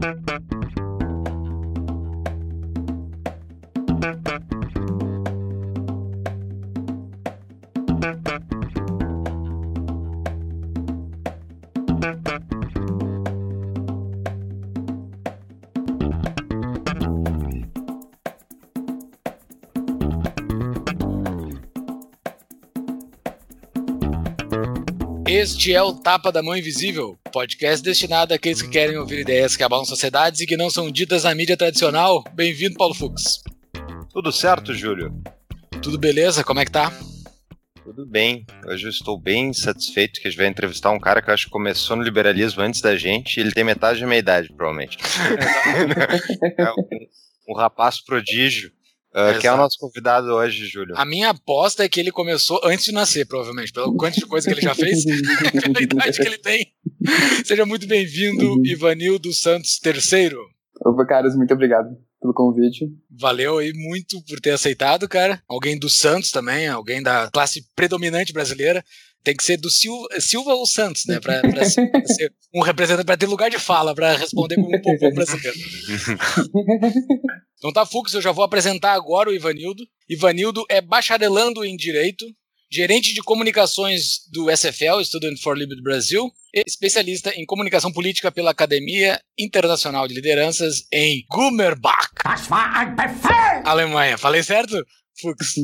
Thank you. Este é o Tapa da Mão Invisível, podcast destinado àqueles que querem ouvir ideias que abalam sociedades e que não são ditas na mídia tradicional. Bem-vindo, Paulo Fux. Tudo certo, Júlio? Tudo beleza? Como é que tá? Tudo bem. Hoje eu estou bem satisfeito que a gente vai entrevistar um cara que eu acho que começou no liberalismo antes da gente e ele tem metade da minha idade, provavelmente. é um, um rapaz prodígio Uh, quem é o nosso convidado hoje, Júlio? A minha aposta é que ele começou antes de nascer, provavelmente, pelo quanto de coisa que ele já fez, pela idade que ele tem. Seja muito bem-vindo, uhum. Ivanildo Santos III. Opa, caras, muito obrigado pelo convite. Valeu aí muito por ter aceitado, cara. Alguém do Santos também, alguém da classe predominante brasileira. Tem que ser do Silva, Silva ou Santos, né? Pra, pra, ser, pra ser, um representante, pra ter lugar de fala, pra responder como um povo brasileiro. então tá, Fux, eu já vou apresentar agora o Ivanildo. Ivanildo é bacharelando em Direito, gerente de comunicações do SFL, Student for Liberty Brasil, e especialista em comunicação política pela Academia Internacional de Lideranças em Gummerbach, Alemanha. Falei certo? Fux.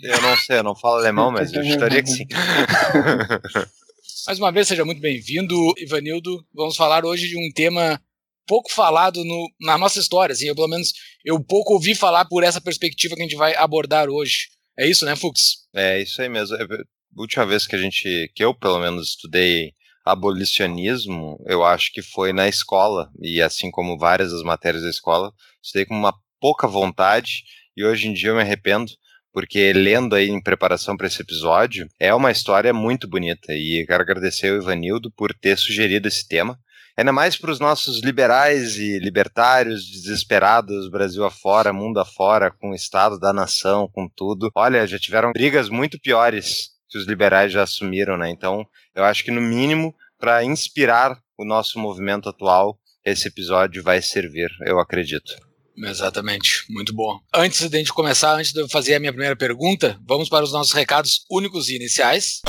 Eu não sei, eu não falo alemão, mas eu estaria que sim. Mais uma vez, seja muito bem-vindo, Ivanildo. Vamos falar hoje de um tema pouco falado no, na nossa história. Assim, eu, pelo menos, eu pouco ouvi falar por essa perspectiva que a gente vai abordar hoje. É isso, né, Fux? É isso aí mesmo. A última vez que a gente, que eu pelo menos estudei abolicionismo, eu acho que foi na escola, e assim como várias das matérias da escola, estudei com uma pouca vontade, e hoje em dia eu me arrependo, porque lendo aí em preparação para esse episódio, é uma história muito bonita e quero agradecer ao Ivanildo por ter sugerido esse tema. Ainda mais para os nossos liberais e libertários desesperados, Brasil afora, mundo afora, com o Estado da nação, com tudo. Olha, já tiveram brigas muito piores que os liberais já assumiram, né? Então, eu acho que no mínimo, para inspirar o nosso movimento atual, esse episódio vai servir, eu acredito. Exatamente, muito bom. Antes de a gente começar, antes de eu fazer a minha primeira pergunta, vamos para os nossos recados únicos e iniciais.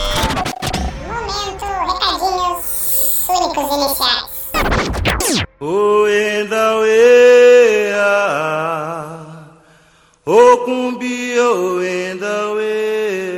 Momento, recadinhos únicos e iniciais. Oenda o cumbi oenda oenda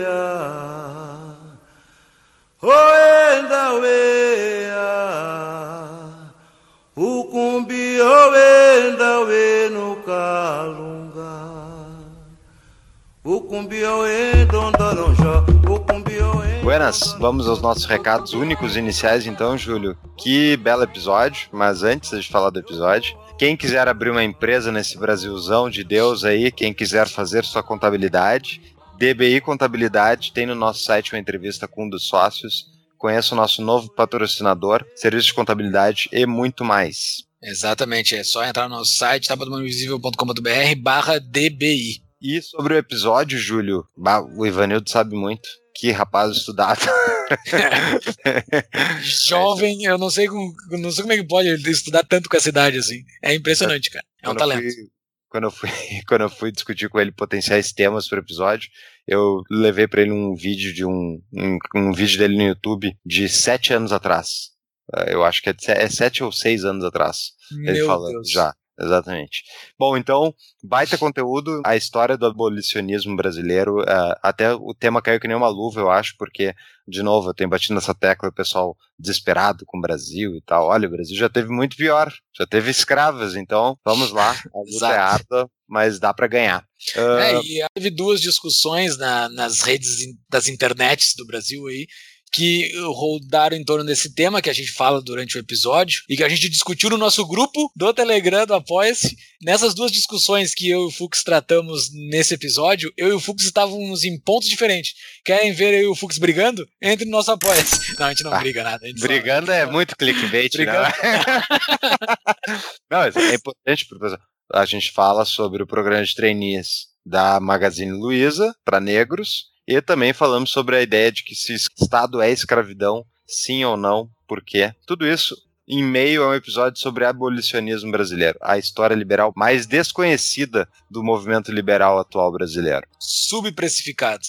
Buenas, vamos aos nossos recados únicos iniciais então, Júlio. Que belo episódio, mas antes de falar do episódio, quem quiser abrir uma empresa nesse Brasilzão de Deus aí, quem quiser fazer sua contabilidade, DBI Contabilidade tem no nosso site uma entrevista com um dos sócios. Conheça o nosso novo patrocinador, serviço de contabilidade e muito mais. Exatamente, é só entrar no nosso site tapadomaninvisível.com.br barra DBI. E sobre o episódio, Júlio, o Ivanildo sabe muito. Que rapaz estudado. Jovem, eu não sei, como, não sei como é que pode estudar tanto com essa idade assim. É impressionante, cara. É um quando talento. Eu fui, quando, eu fui, quando eu fui discutir com ele potenciais temas para o episódio, eu levei para ele um vídeo de um, um, um vídeo dele no YouTube de sete anos atrás. Eu acho que é, é sete ou seis anos atrás. Meu ele falando Deus. já. Exatamente. Bom, então, baita conteúdo, a história do abolicionismo brasileiro, uh, até o tema caiu que nem uma luva, eu acho, porque, de novo, eu tenho batido nessa tecla, o pessoal desesperado com o Brasil e tal. Olha, o Brasil já teve muito pior, já teve escravas, então, vamos lá, a luta é árdua, mas dá para ganhar. Uh... É, e teve duas discussões na, nas redes das internets do Brasil aí, que rodaram em torno desse tema que a gente fala durante o episódio e que a gente discutiu no nosso grupo do Telegram do Apoia-se. Nessas duas discussões que eu e o Fux tratamos nesse episódio, eu e o Fux estávamos em pontos diferentes. Querem ver eu e o Fux brigando? Entre no nosso Apoia-se. Não, a gente não ah, briga nada. Brigando só... é muito clickbait, né? brigando. não? não, é importante, professor. A gente fala sobre o programa de trainees da Magazine Luiza para negros e também falamos sobre a ideia de que se Estado é escravidão, sim ou não, por quê. Tudo isso em meio a um episódio sobre abolicionismo brasileiro, a história liberal mais desconhecida do movimento liberal atual brasileiro. Subprecificado.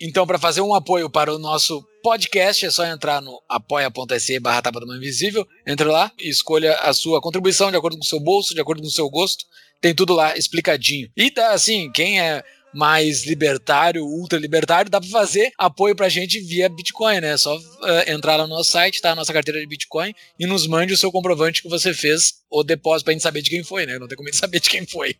Então, para fazer um apoio para o nosso podcast, é só entrar no apoia.se barra Tapa da Mão Invisível. Entre lá e escolha a sua contribuição de acordo com o seu bolso, de acordo com o seu gosto. Tem tudo lá explicadinho. E tá assim, quem é mais libertário, ultra libertário, dá para fazer apoio pra gente via Bitcoin, né? É só uh, entrar lá no nosso site, tá a nossa carteira de Bitcoin e nos mande o seu comprovante que você fez o depósito pra gente saber de quem foi, né? Não tem como a gente saber de quem foi.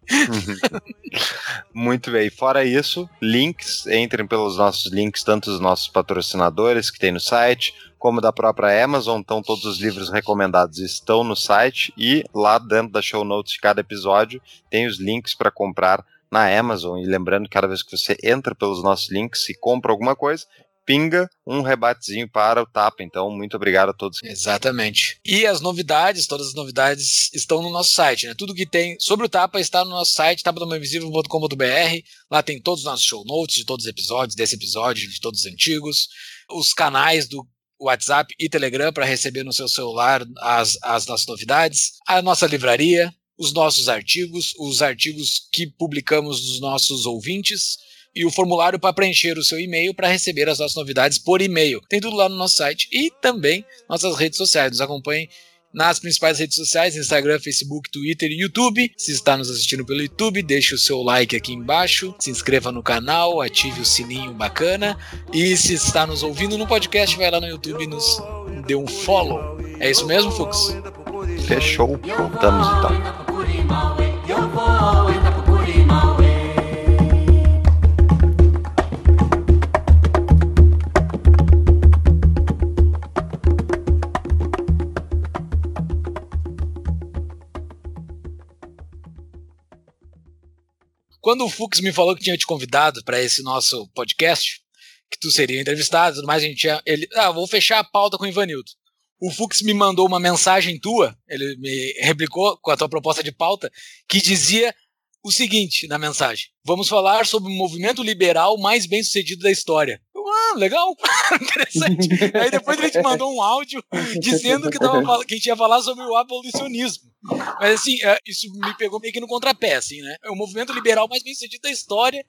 Muito bem. Fora isso, links, entrem pelos nossos links, tanto dos nossos patrocinadores que tem no site, como da própria Amazon. Então, todos os livros recomendados estão no site e lá dentro da show notes de cada episódio tem os links para comprar na Amazon. E lembrando, cada vez que você entra pelos nossos links e compra alguma coisa, pinga um rebatezinho para o Tapa. Então, muito obrigado a todos. Exatamente. E as novidades, todas as novidades estão no nosso site, né? Tudo que tem sobre o Tapa está no nosso site, tapadomainvisível.com.br. Lá tem todos os nossos show notes de todos os episódios, desse episódio, de todos os antigos, os canais do WhatsApp e Telegram para receber no seu celular as, as nossas novidades, a nossa livraria, os nossos artigos, os artigos que publicamos dos nossos ouvintes e o formulário para preencher o seu e-mail para receber as nossas novidades por e-mail. Tem tudo lá no nosso site e também nossas redes sociais. Nos acompanhe nas principais redes sociais: Instagram, Facebook, Twitter e YouTube. Se está nos assistindo pelo YouTube, deixe o seu like aqui embaixo, se inscreva no canal, ative o sininho bacana. E se está nos ouvindo no podcast, vai lá no YouTube e nos dê um follow. É isso mesmo, Fux? Fechou. Voltamos então. Quando o Fux me falou que tinha te convidado para esse nosso podcast, que tu seria entrevistado, tudo mais, a gente tinha, ele, ah, vou fechar a pauta com o Ivanildo o Fux me mandou uma mensagem tua, ele me replicou com a tua proposta de pauta, que dizia o seguinte na mensagem: Vamos falar sobre o movimento liberal mais bem sucedido da história. Ah, legal, interessante. Aí depois ele te mandou um áudio dizendo que, tava, que a gente ia falar sobre o abolicionismo. Mas assim, é, isso me pegou meio que no contrapé, assim, né? É o movimento liberal mais bem sucedido da história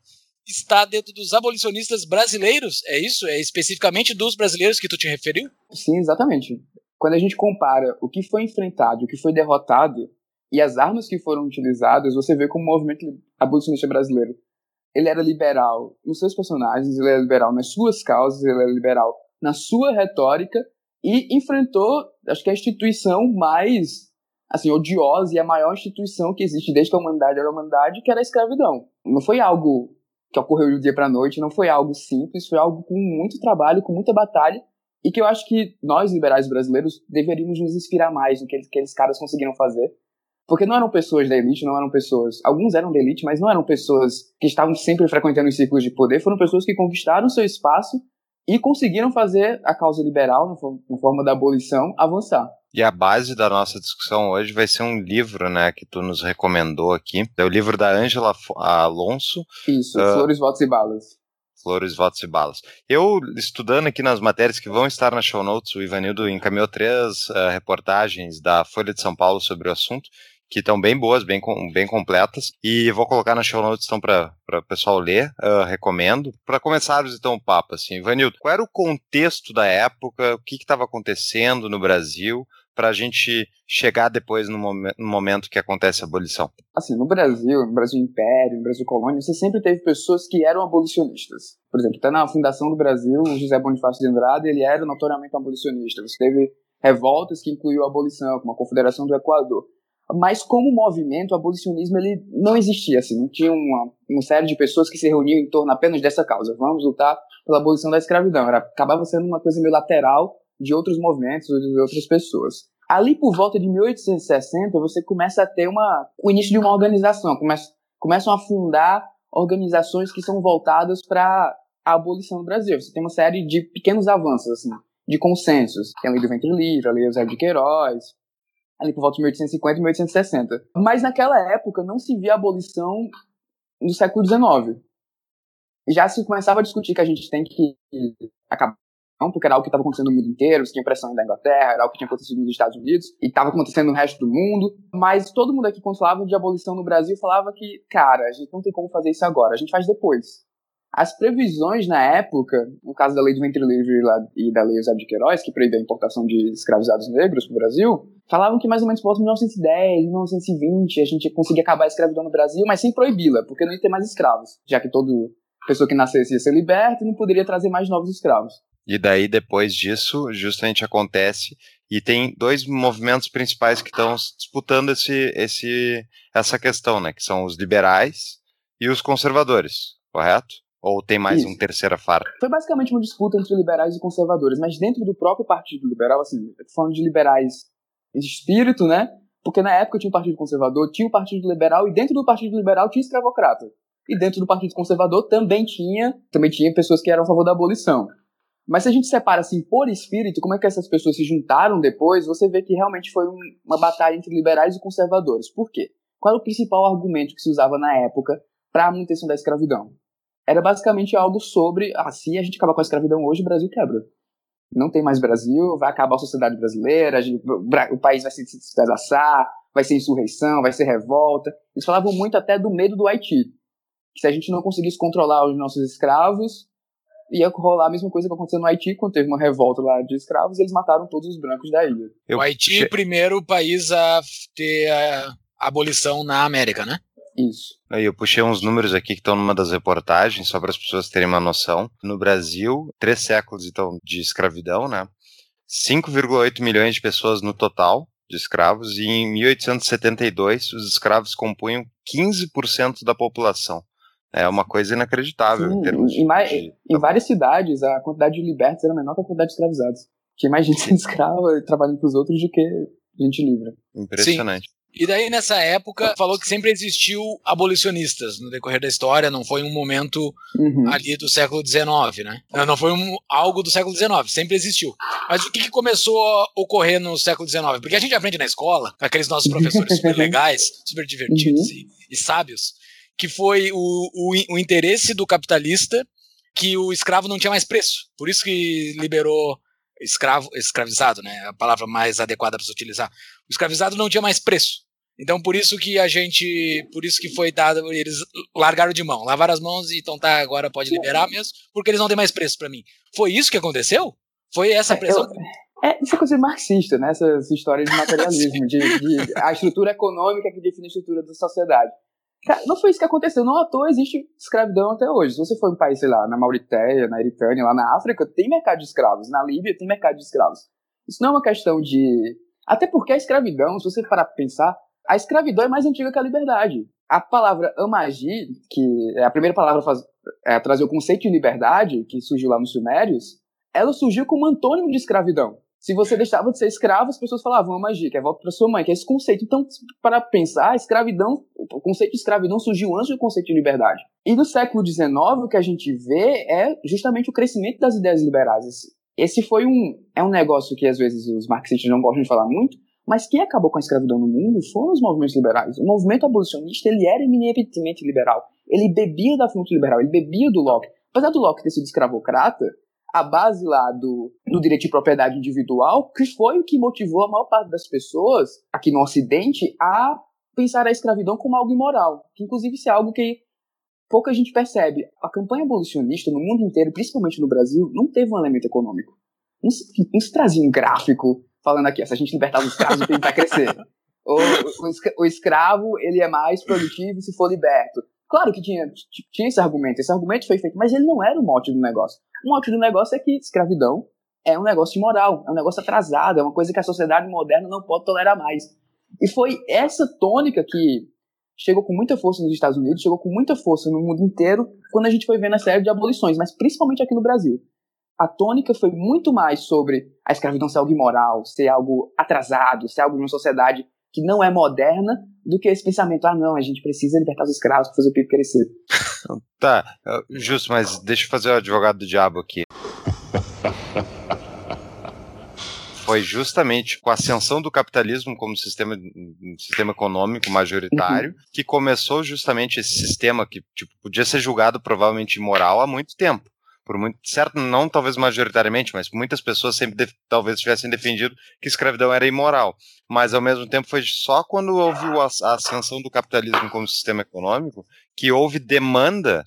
está dentro dos abolicionistas brasileiros, é isso? É especificamente dos brasileiros que tu te referiu? Sim, exatamente quando a gente compara o que foi enfrentado, o que foi derrotado e as armas que foram utilizadas, você vê como o movimento abolicionista brasileiro ele era liberal nos seus personagens, ele era liberal nas suas causas, ele era liberal na sua retórica e enfrentou, acho que a instituição mais assim odiosa e a maior instituição que existe desde que a humanidade era a humanidade, que era a escravidão. Não foi algo que ocorreu do dia para noite, não foi algo simples, foi algo com muito trabalho, com muita batalha e que eu acho que nós, liberais brasileiros, deveríamos nos inspirar mais no que aqueles caras conseguiram fazer. Porque não eram pessoas da elite, não eram pessoas. Alguns eram da elite, mas não eram pessoas que estavam sempre frequentando os círculos de poder. Foram pessoas que conquistaram seu espaço e conseguiram fazer a causa liberal, na forma da abolição, avançar. E a base da nossa discussão hoje vai ser um livro, né, que tu nos recomendou aqui. É o livro da Ângela Alonso. Isso, uh, Flores, Votos e Balas. Flores, votos e balas. Eu, estudando aqui nas matérias que vão estar na show notes, o Ivanildo encaminhou três uh, reportagens da Folha de São Paulo sobre o assunto, que estão bem boas, bem, bem completas, e vou colocar na show notes então para o pessoal ler, uh, recomendo. Para começarmos então o papo, assim, Ivanildo, qual era o contexto da época, o que estava acontecendo no Brasil, para a gente chegar depois no, momen no, momento que acontece a abolição? Assim, no Brasil, no Brasil Império, no Brasil Colônia, você sempre teve pessoas que eram abolicionistas. Por exemplo, até na fundação do Brasil, o José Bonifácio de Andrade, ele era notoriamente abolicionista. Você teve revoltas que incluiu a abolição, como a Confederação do Equador. Mas como movimento, o abolicionismo ele não existia, assim, não tinha uma, uma série de pessoas que se reuniam em torno apenas dessa causa. Vamos lutar pela abolição da escravidão. Era, acabava sendo uma coisa meio lateral de outros movimentos, de outras pessoas. Ali por volta de 1860, você começa a ter uma, o início de uma organização, começa, começam a fundar organizações que são voltadas para a abolição do Brasil. Você tem uma série de pequenos avanços, assim, de consensos. Tem a Lei do Ventre Livre, a Lei Eusébio de Queiroz, ali por volta de 1850 e 1860. Mas naquela época não se via abolição no século XIX. Já se começava a discutir que a gente tem que acabar porque era algo que estava acontecendo no mundo inteiro, você tinha pressão da Inglaterra, era algo que tinha acontecido nos Estados Unidos, e estava acontecendo no resto do mundo, mas todo mundo aqui, quando falava de abolição no Brasil, falava que, cara, a gente não tem como fazer isso agora, a gente faz depois. As previsões na época, no caso da lei do ventre livre e da lei Eusébio de Queiroz, que proíbe a importação de escravizados negros para o Brasil, falavam que mais ou menos por 1910, 1920, a gente conseguia acabar a escravidão no Brasil, mas sem proibi-la, porque não ia ter mais escravos, já que toda pessoa que nascesse ia ser liberta e não poderia trazer mais novos escravos. E daí, depois disso, justamente acontece, e tem dois movimentos principais que estão disputando esse, esse, essa questão, né? Que são os liberais e os conservadores, correto? Ou tem mais Isso. um terceira farpa? Foi basicamente uma disputa entre liberais e conservadores, mas dentro do próprio Partido Liberal, assim, falando de liberais de espírito, né? Porque na época tinha o Partido Conservador, tinha o Partido Liberal, e dentro do Partido Liberal tinha escravocrata. E dentro do Partido Conservador também tinha, também tinha pessoas que eram a favor da abolição. Mas se a gente separa assim por espírito, como é que essas pessoas se juntaram depois, você vê que realmente foi um- uma batalha entre liberais e conservadores. Por quê? Qual era o principal argumento que se usava na época para a manutenção da escravidão? Era basicamente algo sobre, ah, se a gente acabar com a escravidão hoje, o Brasil quebra. Não tem mais Brasil, vai acabar a sociedade brasileira, gente- o país vai se despedaçar, vai ser insurreição, vai ser revolta. Eles falavam muito até do medo do Haiti. Que se a gente não conseguisse controlar os nossos escravos, ia rolar a mesma coisa que aconteceu no Haiti, quando teve uma revolta lá de escravos, e eles mataram todos os brancos da ilha. Eu o Haiti, primeiro país a ter a abolição na América, né? Isso. Aí Eu puxei uns números aqui que estão numa das reportagens, só para as pessoas terem uma noção. No Brasil, três séculos então de escravidão, né? 5,8 milhões de pessoas no total de escravos, e em 1872 os escravos compunham 15% da população. É uma coisa inacreditável Sim, em termos em, mai- de. em várias cidades, a quantidade de libertos era menor que a quantidade de escravizados. Tinha mais gente sendo escrava e trabalhando para os outros do que gente livre. Impressionante. E daí, nessa época, falou que sempre existiu abolicionistas no decorrer da história, não foi um momento Uhum. ali do século XIX, né? Não, não foi um, algo do século XIX, sempre existiu. Mas o que, que começou a ocorrer no século XIX? Porque a gente aprende na escola, com aqueles nossos professores super legais, super divertidos Uhum. e, e sábios, que foi o, o, o interesse do capitalista que o escravo não tinha mais preço. Por isso que liberou escravo, escravizado, né? A palavra mais adequada para se utilizar. O escravizado não tinha mais preço. Então por isso que a gente, por isso que foi dado, eles largaram de mão, lavaram as mãos e então tá, agora pode liberar mesmo, porque eles não têm mais preço para mim. Foi isso que aconteceu? Foi essa pressão? É, isso é coisa marxista, né? Essa, essa história de materialismo, de, de a estrutura econômica que define a estrutura da sociedade. Não foi isso que aconteceu. Não à toa existe escravidão até hoje. Se você for um país, sei lá, na Mauritânia, na Eritânia, lá na África, tem mercado de escravos. Na Líbia tem mercado de escravos. Isso não é uma questão de. Até porque a escravidão, se você parar pra pensar, a escravidão é mais antiga que a liberdade. A palavra amagi, que é a primeira palavra faz- é, a trazer o conceito de liberdade, que surgiu lá nos Sumérios, ela surgiu como antônimo de escravidão. Se você deixava de ser escravo, as pessoas falavam magia, que é volta para sua mãe, que é esse conceito. Então, para pensar, a escravidão, o conceito de escravidão surgiu antes do conceito de liberdade. E no século XIX, o que a gente vê é justamente o crescimento das ideias liberais. Esse foi um, é um negócio que às vezes os marxistas não gostam de falar muito, mas quem acabou com a escravidão no mundo foram os movimentos liberais. O movimento abolicionista, ele era eminentemente liberal. Ele bebia da fonte liberal, ele bebia do Locke. Apesar do Locke ter sido escravocrata, a base lá do, do direito de propriedade individual, que foi o que motivou a maior parte das pessoas aqui no Ocidente a pensar a escravidão como algo imoral. Que inclusive isso é algo que pouca gente percebe. A campanha abolicionista no mundo inteiro, principalmente no Brasil, não teve um elemento econômico. Não se, não se trazia um gráfico falando aqui, se a gente libertar os escravos, o PIB vai crescer. O, o, o escravo, ele é mais produtivo se for liberto. Claro que tinha, tinha esse argumento, esse argumento foi feito, mas ele não era o mote do negócio. O mote do negócio é que escravidão é um negócio imoral, é um negócio atrasado, é uma coisa que a sociedade moderna não pode tolerar mais. E foi essa tônica que chegou com muita força nos Estados Unidos, chegou com muita força no mundo inteiro, quando a gente foi vendo a série de abolições, mas principalmente aqui no Brasil. A tônica foi muito mais sobre a escravidão ser algo imoral, ser algo atrasado, ser algo de uma sociedade que não é moderna, do que esse pensamento, ah não, a gente precisa libertar os escravos para fazer o PIB crescer. Tá, justo, mas deixa eu fazer o advogado do diabo aqui. Foi justamente com a ascensão do capitalismo como sistema, sistema econômico majoritário que começou justamente esse sistema que tipo, podia ser julgado provavelmente imoral há muito tempo. Por muito certo, não talvez majoritariamente, mas muitas pessoas sempre talvez tivessem defendido que escravidão era imoral. Mas ao mesmo tempo foi só quando houve a, ascensão do capitalismo como sistema econômico que houve demanda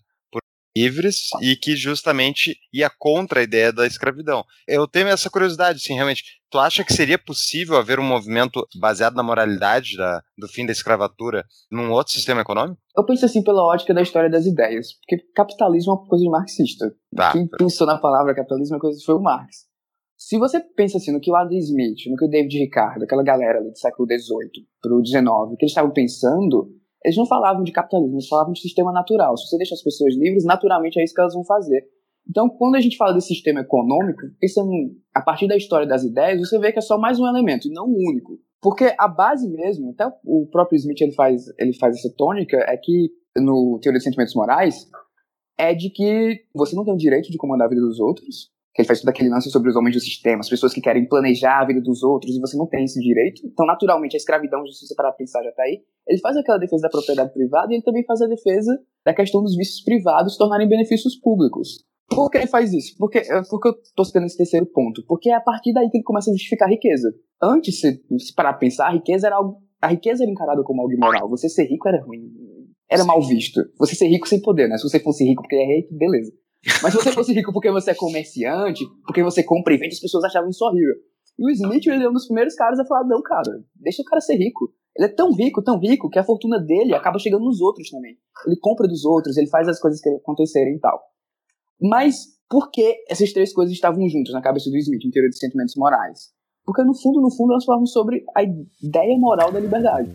livres e que justamente ia contra a ideia da escravidão. Eu tenho essa curiosidade, sim, realmente. Tu acha que seria possível haver um movimento baseado na moralidade da, do fim da escravatura num outro sistema econômico? Eu penso assim pela ótica da história das ideias, porque capitalismo é uma coisa marxista. Tá. Quem pensou na palavra capitalismo é coisa foi o Marx. Se você pensa assim no que o Adam Smith, no que o David Ricardo, aquela galera do século XVIII para o XIX, o que eles estavam pensando, eles não falavam de capitalismo, eles falavam de sistema natural. Se você deixa as pessoas livres, naturalmente é isso que elas vão fazer. Então, quando a gente fala desse sistema econômico, pensando a partir da história das ideias, você vê que é só mais um elemento, e não o único. Porque a base mesmo, até o próprio Smith ele faz, ele faz essa tônica, é que no Teoria dos Sentimentos Morais, é de que você não tem o direito de comandar a vida dos outros, que ele faz todo aquele lance sobre os homens do sistema, as pessoas que querem planejar a vida dos outros, e você não tem esse direito. Então, naturalmente, a escravidão, se você parar pra pensar, já tá aí. Ele faz aquela defesa da propriedade privada e ele também faz a defesa da questão dos vícios privados se tornarem benefícios públicos. Por que ele faz isso? Porque, porque eu tô citando esse terceiro ponto. Porque é a partir daí que ele começa a justificar a riqueza. Antes, se, se parar pra pensar, a riqueza era algo. A riqueza era encarada como algo imoral. Você ser rico era ruim. Era mal visto. Você ser rico sem poder, né? Se você fosse rico porque é rei, beleza. Mas se você fosse rico porque você é comerciante, porque você compra e vende, as pessoas achavam isso horrível. E o Smith, ele é um dos primeiros caras a falar, não, cara, deixa o cara ser rico. Ele é tão rico, tão rico, que a fortuna dele acaba chegando nos outros também. Ele compra dos outros, ele faz as coisas que acontecerem e tal. Mas por que essas três coisas estavam juntas na cabeça do Smith, teoria de sentimentos morais? Porque no fundo, no fundo, elas falam sobre a ideia moral da liberdade.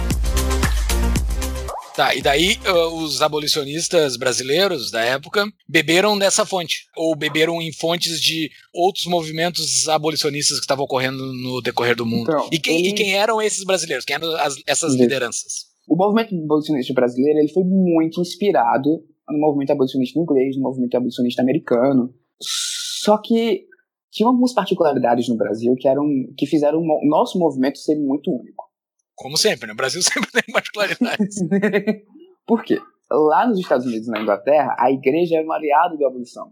Tá, e daí os abolicionistas brasileiros da época beberam dessa fonte, ou beberam em fontes de outros movimentos abolicionistas que estavam ocorrendo no decorrer do mundo. Então, e, quem, ele- e quem eram esses brasileiros? Quem eram as- essas Isso. lideranças? O movimento abolicionista brasileiro ele foi muito inspirado no movimento abolicionista inglês, no movimento abolicionista americano. Só que tinha algumas particularidades no Brasil que eram que fizeram o nosso movimento ser muito único. Como sempre, né? O Brasil sempre tem particularidades. Por quê? Lá nos Estados Unidos e na Inglaterra, a igreja era um aliado da abolição.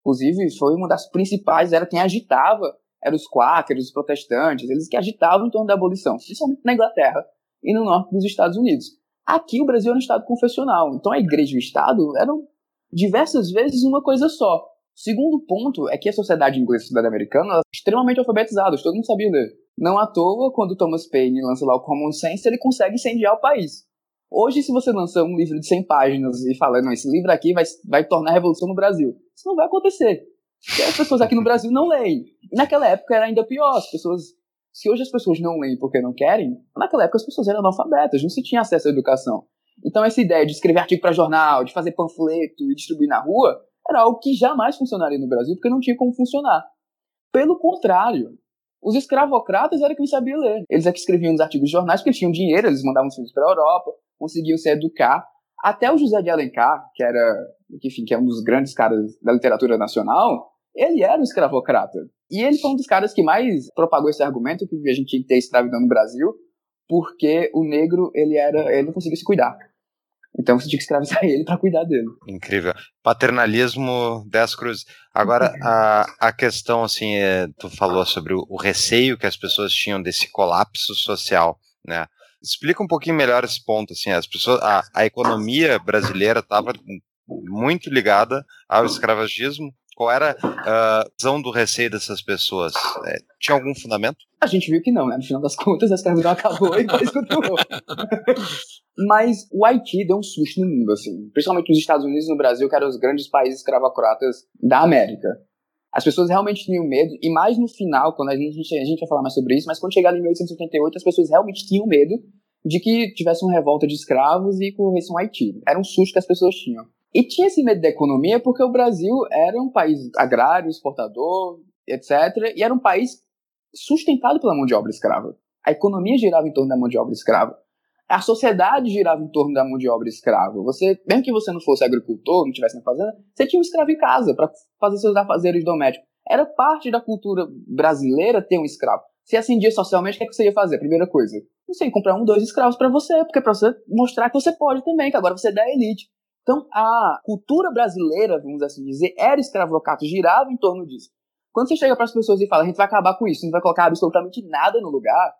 Inclusive, foi uma das principais, era quem agitava, eram os quáqueros, os protestantes, eles que agitavam em torno da abolição, principalmente na Inglaterra e no norte dos Estados Unidos. Aqui o Brasil era um estado confessional, então a igreja e o estado eram diversas vezes uma coisa só. Segundo ponto é que a sociedade inglesa e a sociedade americana eram extremamente alfabetizadas, todo mundo sabia ler. Não à toa, quando Thomas Paine lança lá o Common Sense, ele consegue incendiar o país. Hoje, se você lançar um livro de 100 páginas e falar, não, esse livro aqui vai, vai tornar a revolução no Brasil, isso não vai acontecer. Porque as pessoas aqui no Brasil não leem. E naquela época era ainda pior, as pessoas... Se hoje as pessoas não leem porque não querem, naquela época as pessoas eram analfabetas, não se tinha acesso à educação. Então essa ideia de escrever artigo para jornal, de fazer panfleto e distribuir na rua, era algo que jamais funcionaria no Brasil, porque não tinha como funcionar. Pelo contrário, os escravocratas eram quem sabia ler. Eles é que escreviam os artigos de jornais porque eles tinham dinheiro, eles mandavam os filhos para a Europa, conseguiam se educar. Até o José de Alencar, que era, enfim, que é um dos grandes caras da literatura nacional, ele era um escravocrata. E ele foi um dos caras que mais propagou esse argumento que a gente tinha que ter escravidão no Brasil, porque o negro, ele era, ele não conseguia se cuidar. Então você tinha que escravizar ele para cuidar dele. Incrível. Paternalismo 10 cruzes. Agora, a, a questão, assim, é, tu falou sobre o, o receio que as pessoas tinham desse colapso social, né? Explica um pouquinho melhor esse ponto, assim, as pessoas, a, a economia brasileira estava muito ligada ao escravagismo. Qual era a visão do receio dessas pessoas? É, tinha algum fundamento? A gente viu que não, né? No final das contas, a escravidão acabou e depois continuou. Mas o Haiti deu um susto no mundo, assim. Principalmente nos Estados Unidos e no Brasil, que eram os grandes países escravocratas da América. As pessoas realmente tinham medo, e mais no final, quando a gente, a gente vai falar mais sobre isso, mas quando chegaram em 1888, as pessoas realmente tinham medo de que tivesse uma revolta de escravos e corresse um Haiti. Era um susto que as pessoas tinham. E tinha esse medo da economia porque o Brasil era um país agrário, exportador, etc. E era um país sustentado pela mão de obra escrava. A economia girava em torno da mão de obra escrava. A sociedade girava em torno da mão de obra escrava. Você, mesmo que você não fosse agricultor, não tivesse na fazenda, você tinha um escravo em casa para fazer seus afazeres domésticos. Era parte da cultura brasileira ter um escravo. Se ascendia socialmente, o que, é que você ia fazer? Primeira coisa, você ia comprar um, dois escravos para você, porque é para você mostrar que você pode também, que agora você é da elite. Então, a cultura brasileira, vamos assim dizer, era escravocato, girava em torno disso. Quando você chega para as pessoas e fala, a gente vai acabar com isso, não vai colocar absolutamente nada no lugar,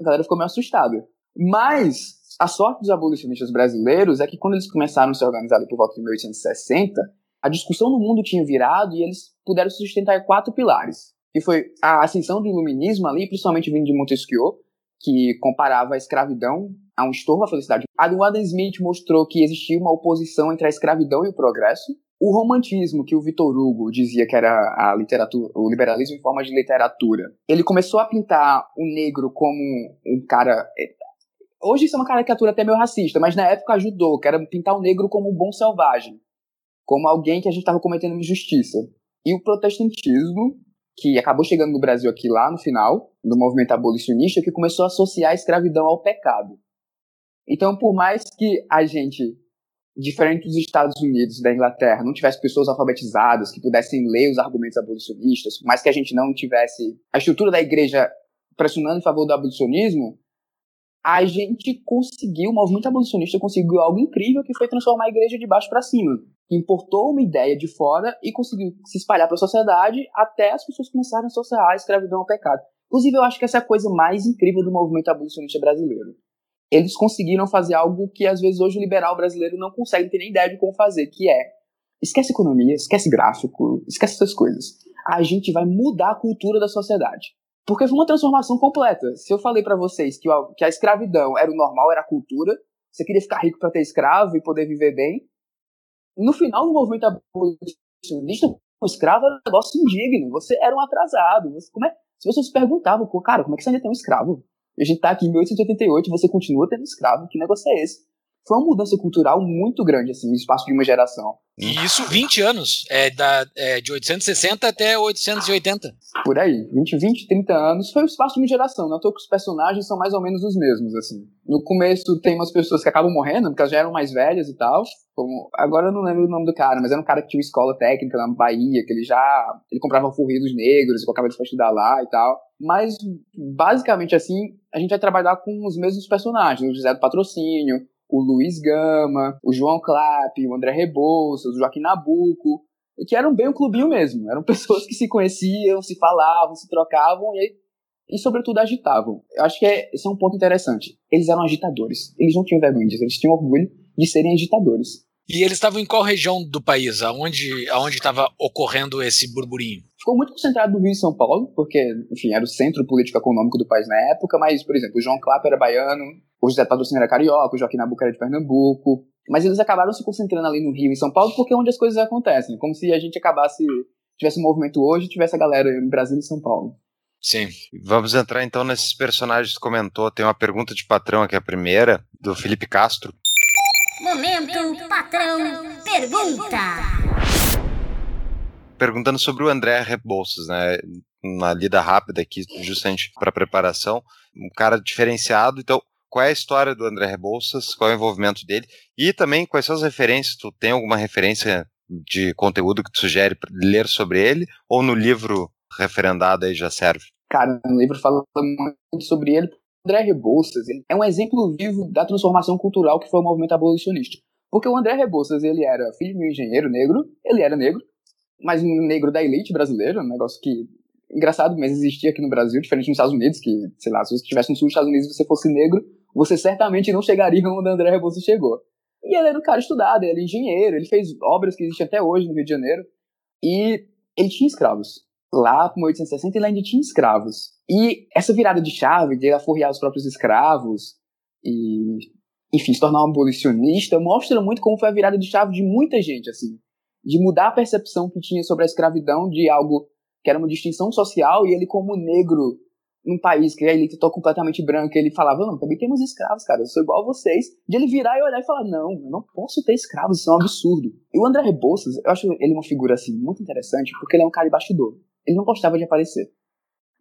a galera ficou meio assustada. Mas a sorte dos abolicionistas brasileiros é que quando eles começaram a se organizar por volta de 1860, a discussão no mundo tinha virado e eles puderam sustentar quatro pilares, que foi a ascensão do iluminismo ali, principalmente vindo de Montesquieu, que comparava a escravidão a um estorvo à felicidade. Adam Smith mostrou que existia uma oposição entre a escravidão e o progresso. O romantismo, que o Vitor Hugo dizia que era a literatura, o liberalismo em forma de literatura, ele começou a pintar o negro como um cara. Eh, hoje isso é uma caricatura até meio racista, mas na época ajudou, que era pintar o negro como um bom selvagem, como alguém que a gente estava cometendo injustiça. E o protestantismo, que acabou chegando no Brasil aqui lá no final, do movimento abolicionista, que começou a associar a escravidão ao pecado. Então, por mais que a gente, diferente dos Estados Unidos e da Inglaterra, não tivesse pessoas alfabetizadas que pudessem ler os argumentos abolicionistas, por mais que a gente não tivesse a estrutura da igreja pressionando em favor do abolicionismo, a gente conseguiu, o movimento abolicionista conseguiu algo incrível que foi transformar a igreja de baixo para cima. Importou uma ideia de fora e conseguiu se espalhar para a sociedade até as pessoas começarem a associar a escravidão ao pecado. Inclusive, eu acho que essa é a coisa mais incrível do movimento abolicionista brasileiro eles conseguiram fazer algo que às vezes hoje o liberal brasileiro não consegue ter nem ideia de como fazer, que é esquece economia, esquece gráfico, esquece essas coisas. A gente vai mudar a cultura da sociedade. Porque foi uma transformação completa. Se eu falei para vocês que, que a escravidão era o normal, era a cultura, você queria ficar rico para ter escravo e poder viver bem, no final do movimento abolicionista, o escravo era um negócio indigno, você era um atrasado. Você, como é, se você se perguntava, cara, como é que você ainda tem um escravo? A gente tá aqui em 1888 e você continua tendo escravo. Que negócio é esse? Foi uma mudança cultural muito grande, assim, no espaço de uma geração. E isso 20 anos, é, da, é de 860 até 880. Por aí, 20, 20, 30 anos, foi o espaço de uma geração. Notou que os personagens são mais ou menos os mesmos, assim. No começo tem umas pessoas que acabam morrendo, porque elas já eram mais velhas e tal. Como, agora eu não lembro o nome do cara, mas era um cara que tinha uma escola técnica na Bahia, que ele já. Ele comprava furridos negros e colocava eles pra estudar lá e tal. Mas, basicamente assim, a gente vai trabalhar com os mesmos personagens. O José do Patrocínio, o Luiz Gama, o João Clapp, o André Rebouças, o Joaquim Nabuco, que eram bem o clubinho mesmo. Eram pessoas que se conheciam, se falavam, se trocavam e, e sobretudo, agitavam. Eu acho que é, esse é um ponto interessante. Eles eram agitadores. Eles não tinham vergonha disso, eles tinham orgulho de serem agitadores. E eles estavam em qual região do país? Aonde aonde estava ocorrendo esse burburinho? Ficou muito concentrado no Rio e São Paulo, porque, enfim, era o centro político econômico do país na época, mas, por exemplo, o João Clapp era baiano, o José Patrocínio era carioca, o Joaquim Nabuco era de Pernambuco, mas eles acabaram se concentrando ali no Rio e em São Paulo porque é onde as coisas acontecem, como se a gente acabasse, tivesse um movimento hoje e tivesse a galera em Brasília e São Paulo. Sim. Vamos entrar então nesses personagens que comentou. Tem uma pergunta de patrão aqui, a primeira, do Felipe Castro. Momento Patrão Pergunta. Perguntando sobre o André Rebouças, né? Uma lida rápida aqui, justamente para preparação. Um cara diferenciado. Então, qual é a história do André Rebouças? Qual é o envolvimento dele? E também, quais são as referências? Tu tem alguma referência de conteúdo que tu sugere ler sobre ele? Ou no livro referendado aí já serve? Cara, no livro fala muito sobre ele, André Rebouças é um exemplo vivo da transformação cultural que foi o movimento abolicionista. Porque o André Rebouças, ele era filho de um engenheiro negro, ele era negro, mas um negro da elite brasileira, um negócio que, engraçado, mas existia aqui no Brasil, diferente dos Estados Unidos, que, sei lá, se você estivesse no sul dos Estados Unidos e você fosse negro, você certamente não chegaria onde André Rebouças chegou. E ele era um cara estudado, ele era engenheiro, ele fez obras que existem até hoje no Rio de Janeiro, e ele tinha escravos lá por 1860 ele ainda tinha escravos. E essa virada de chave, de aforrear os próprios escravos e, enfim, se tornar um abolicionista, mostra muito como foi a virada de chave de muita gente, assim. De mudar a percepção que tinha sobre a escravidão de algo que era uma distinção social e ele como negro num país que a elite está completamente branca, ele falava, não, também temos escravos, cara, eu sou igual a vocês. De ele virar e olhar e falar, não, eu não posso ter escravos, isso é um absurdo. E o André Rebouças, eu acho ele uma figura, assim, muito interessante, porque ele é um cara de bastidor ele não gostava de aparecer.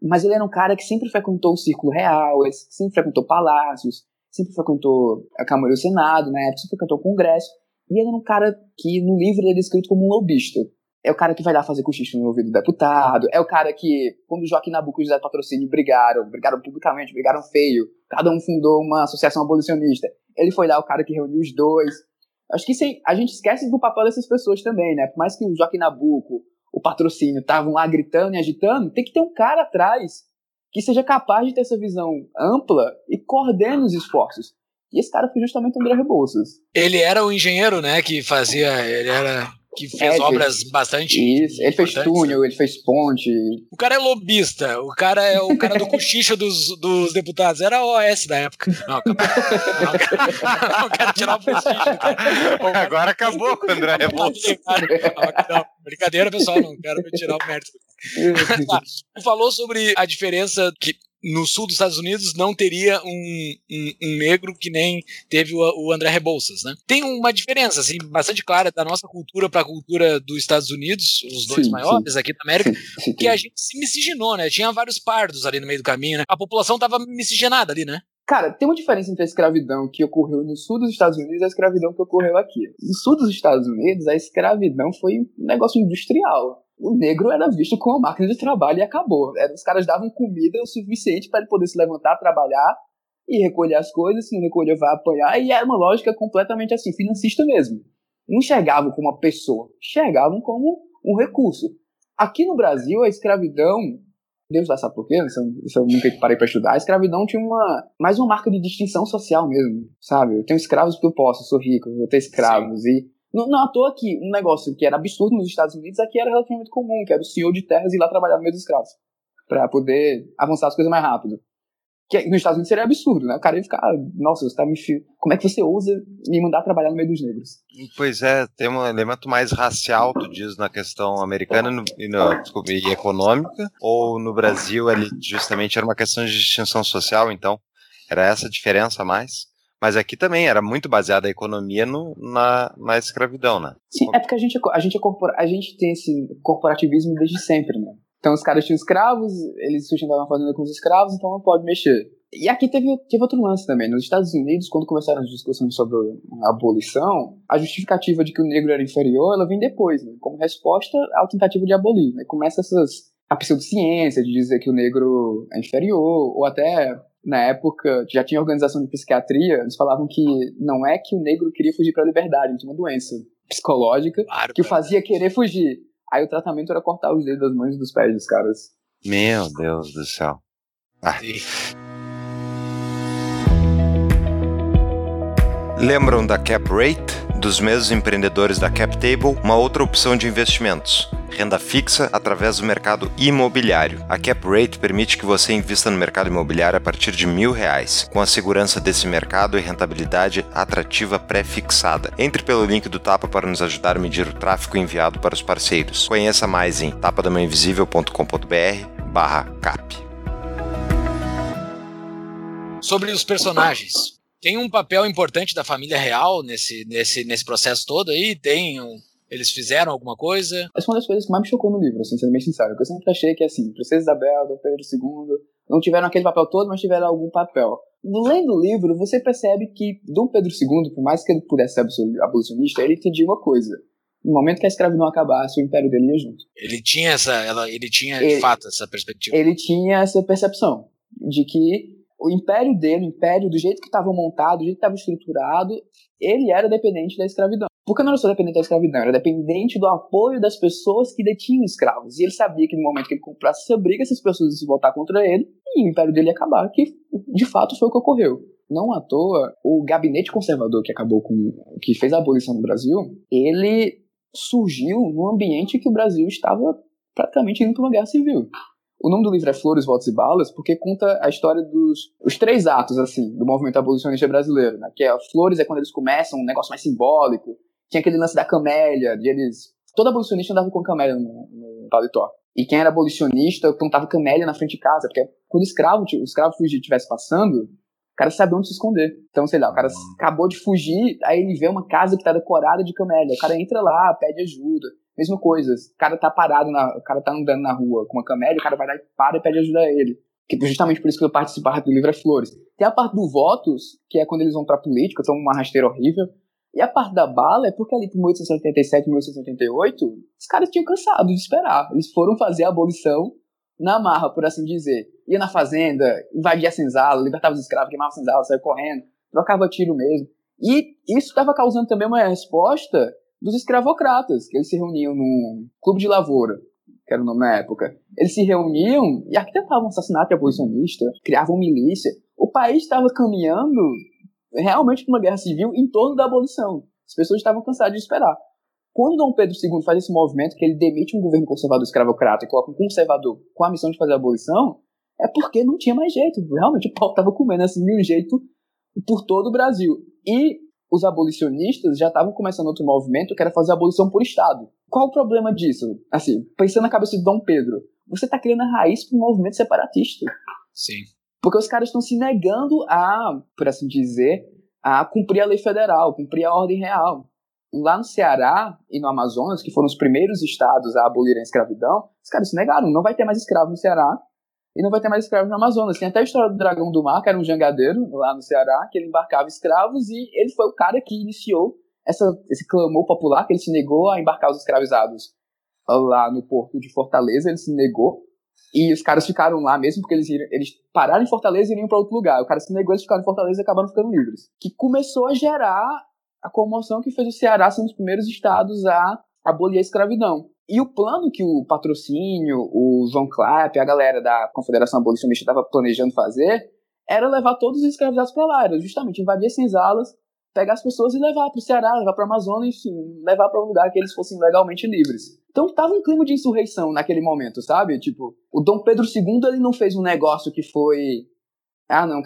Mas ele era um cara que sempre frequentou o círculo real, ele sempre frequentou palácios, sempre frequentou a Câmara do Senado, né? sempre frequentou o Congresso. E ele era um cara que no livro ele é descrito como um lobista. É o cara que vai lá fazer cochicho no ouvido do deputado. É o cara que, quando Joaquim Nabuco e José Patrocínio brigaram, brigaram publicamente, brigaram feio, cada um fundou uma associação abolicionista. Ele foi lá o cara que reuniu os dois. Acho que isso, a gente esquece do papel dessas pessoas também, né? Por mais que o Joaquim Nabuco, o patrocínio, estavam lá gritando e agitando, tem que ter um cara atrás que seja capaz de ter essa visão ampla e coordene os esforços. E esse cara foi justamente o André Rebouças. Ele era o engenheiro, né, que fazia, ele era que fez É, obras fez- bastante Isso, ele fez né? túnel, ele fez ponte. O cara é lobista, o cara é o cara do cochicho dos, dos deputados. Era a OS da época. Não, calma. não, quero- não quero tirar o prestígio. cara. O cara- Agora acabou com o André Rebouças. Brincadeira, pessoal, não quero tirar o mérito. Você falou sobre a diferença que no sul dos Estados Unidos não teria um, um, um negro que nem teve o, o André Rebouças, né? Tem uma diferença, assim, bastante clara da nossa cultura para a cultura dos Estados Unidos, os dois Sim, maiores aqui da América, Sim, que a gente se miscigenou, né? Tinha vários pardos ali no meio do caminho, né? A população tava miscigenada ali, né? Cara, tem uma diferença entre a escravidão que ocorreu no sul dos Estados Unidos e a escravidão que ocorreu aqui. No sul dos Estados Unidos, a escravidão foi um negócio industrial. O negro era visto como uma máquina de trabalho e acabou. Os caras davam comida o suficiente para ele poder se levantar, trabalhar e recolher as coisas. Se não recolher, vai apanhar. E era uma lógica completamente assim, financista mesmo. Não enxergavam como uma pessoa, enxergavam como um recurso. Aqui no Brasil, a escravidão Deus lá sabe por quê, isso, eu- isso eu nunca parei pra estudar. A escravidão tinha uma mais uma marca de distinção social mesmo, sabe? Eu tenho escravos porque eu posso, eu sou rico, eu vou ter escravos. E não, não à toa que um negócio que era absurdo nos Estados Unidos aqui era relativamente comum, que era o senhor de terras ir lá trabalhar no meio dos escravos, pra poder avançar as coisas mais rápido. Que nos Estados Unidos seria absurdo, né? O cara ia ficar, nossa, você tá me. Como é que você ousa me mandar trabalhar no meio dos negros? Pois é, tem um elemento mais racial, tu diz, na questão americana no, no- desculpa, e econômica, ou no Brasil ele justamente era uma questão de distinção social, então era essa a diferença mais. Mas aqui também era muito baseada a economia no, na, na escravidão, né? Sim, é porque a gente, é a gente, é corpora, a gente tem esse corporativismo desde sempre, né? Então os caras tinham escravos, eles sustentavam a fazenda com os escravos, então não pode mexer. E aqui teve, teve outro lance também. Nos Estados Unidos, quando começaram as discussões sobre a abolição, a justificativa de que o negro era inferior, ela vem depois, né? Como resposta à tentativa de abolir. Né? Começa essas, a pseudociência de dizer que o negro é inferior, ou até na época já tinha organização de psiquiatria, eles falavam que não é que o negro queria fugir para a liberdade, tinha uma doença psicológica Claro. que o fazia querer fugir. Aí o tratamento era cortar os dedos das mãos e dos pés dos caras. Meu Deus do céu. Ah, Lembram da Cap Rate? Dos mesmos empreendedores da Cap Table, uma outra opção de investimentos. Renda fixa através do mercado imobiliário. A Cap Rate permite que você invista no mercado imobiliário a partir de mil reais, com a segurança desse mercado e rentabilidade atrativa pré-fixada. Entre pelo link do Tapa para nos ajudar a medir o tráfego enviado para os parceiros. Conheça mais em tapadamainvisível.com.br barra cap. Sobre os personagens. Tem um papel importante da família real nesse, nesse, nesse processo todo aí? Tem um- eles fizeram alguma coisa? Essa foi uma das coisas que mais me chocou no livro, assim, sendo bem sincero. Eu sempre achei que, assim, Princesa Isabel, Dom Pedro II, não tiveram aquele papel todo, mas tiveram algum papel. Lendo o livro, você percebe que Dom Pedro II, por mais que ele pudesse ser abolicionista, ele entendia uma coisa. No momento que a escravidão acabasse, o império dele ia junto. Ele tinha essa, ela, ele tinha de Ele- fato essa perspectiva. ele tinha essa percepção de que o império dele, o império do jeito que estava montado, do jeito que estava estruturado, ele era dependente da escravidão. Porque não era só dependente da escravidão, era dependente do apoio das pessoas que detinham escravos. E ele sabia que no momento que ele comprasse essa briga, essas pessoas iam se voltar contra ele e o império dele ia acabar, que de fato foi o que ocorreu. Não à toa, o gabinete conservador que acabou com. que fez a abolição no Brasil, ele surgiu num ambiente que o Brasil estava praticamente indo para uma guerra civil. O nome do livro é Flores, Votos e Balas, porque conta a história dos os três atos, assim, do movimento abolicionista brasileiro, né? Que é, Flores é quando eles começam, um negócio mais simbólico. Tinha aquele lance da camélia, de eles... Todo abolicionista andava com camélia no, no paletó. E quem era abolicionista plantava camélia na frente de casa, porque quando o escravo, o escravo fugido estivesse passando, o cara sabia onde se esconder. Então, sei lá, o cara acabou de fugir, aí ele vê uma casa que tá decorada de camélia. O cara entra lá, pede ajuda. Mesma coisa, o cara tá parado, na, o cara tá andando na rua com uma camélia, o cara vai lá e para e pede ajuda a ele. Que justamente por isso que eu participava do livro é Flores. Tem a parte do votos, que é quando eles vão pra política, são uma rasteira horrível. E a parte da bala é porque ali por 1887, 1888, os caras tinham cansado de esperar. Eles foram fazer a abolição na marra, por assim dizer. Ia na fazenda, invadia senzala, libertava os escravos, queimava senzala, saia correndo, trocava tiro mesmo. E isso estava causando também uma resposta dos escravocratas, que eles se reuniam num clube de lavoura, que era o nome na época. Eles se reuniam e arquitetavam assassinato abolicionista, criavam milícia. O país estava caminhando realmente para uma guerra civil em torno da abolição. As pessoas estavam cansadas de esperar. Quando Dom Pedro II faz esse movimento, que ele demite um governo conservador escravocrata e coloca um conservador com a missão de fazer a abolição, é porque não tinha mais jeito. Realmente o pau estava comendo assim de um jeito por todo o Brasil. E os abolicionistas já estavam começando outro movimento que era fazer a abolição por Estado. Qual o problema disso? Assim, pensando na cabeça de Dom Pedro, você está criando a raiz para um movimento separatista. Sim. Porque os caras estão se negando a, por assim dizer, a cumprir a lei federal, cumprir a ordem real. Lá no Ceará e no Amazonas, que foram os primeiros estados a abolir a escravidão, os caras se negaram, não vai ter mais escravo no Ceará e não vai ter mais escravos no Amazonas. Tem até a história do Dragão do Mar, que era um jangadeiro lá no Ceará, que ele embarcava escravos e ele foi o cara que iniciou essa, esse clamor popular, que ele se negou a embarcar os escravizados lá no porto de Fortaleza, ele se negou. E os caras ficaram lá mesmo, porque eles, eles pararam em Fortaleza e iriam para outro lugar. O cara se negou, eles ficaram em Fortaleza e acabaram ficando livres. Que começou a gerar a comoção que fez o Ceará ser um dos primeiros estados a abolir a escravidão. E o plano que o patrocínio, o João Clapp, a galera da Confederação Abolicionista estava planejando fazer era levar todos os escravizados para lá, era justamente invadir as senzalas, pegar as pessoas e levar para o Ceará, levar para a Amazônia, enfim, levar para um lugar que eles fossem legalmente livres. Então tava um clima de insurreição naquele momento, sabe? Tipo, o Dom Pedro II ele não fez um negócio que foi ah, não,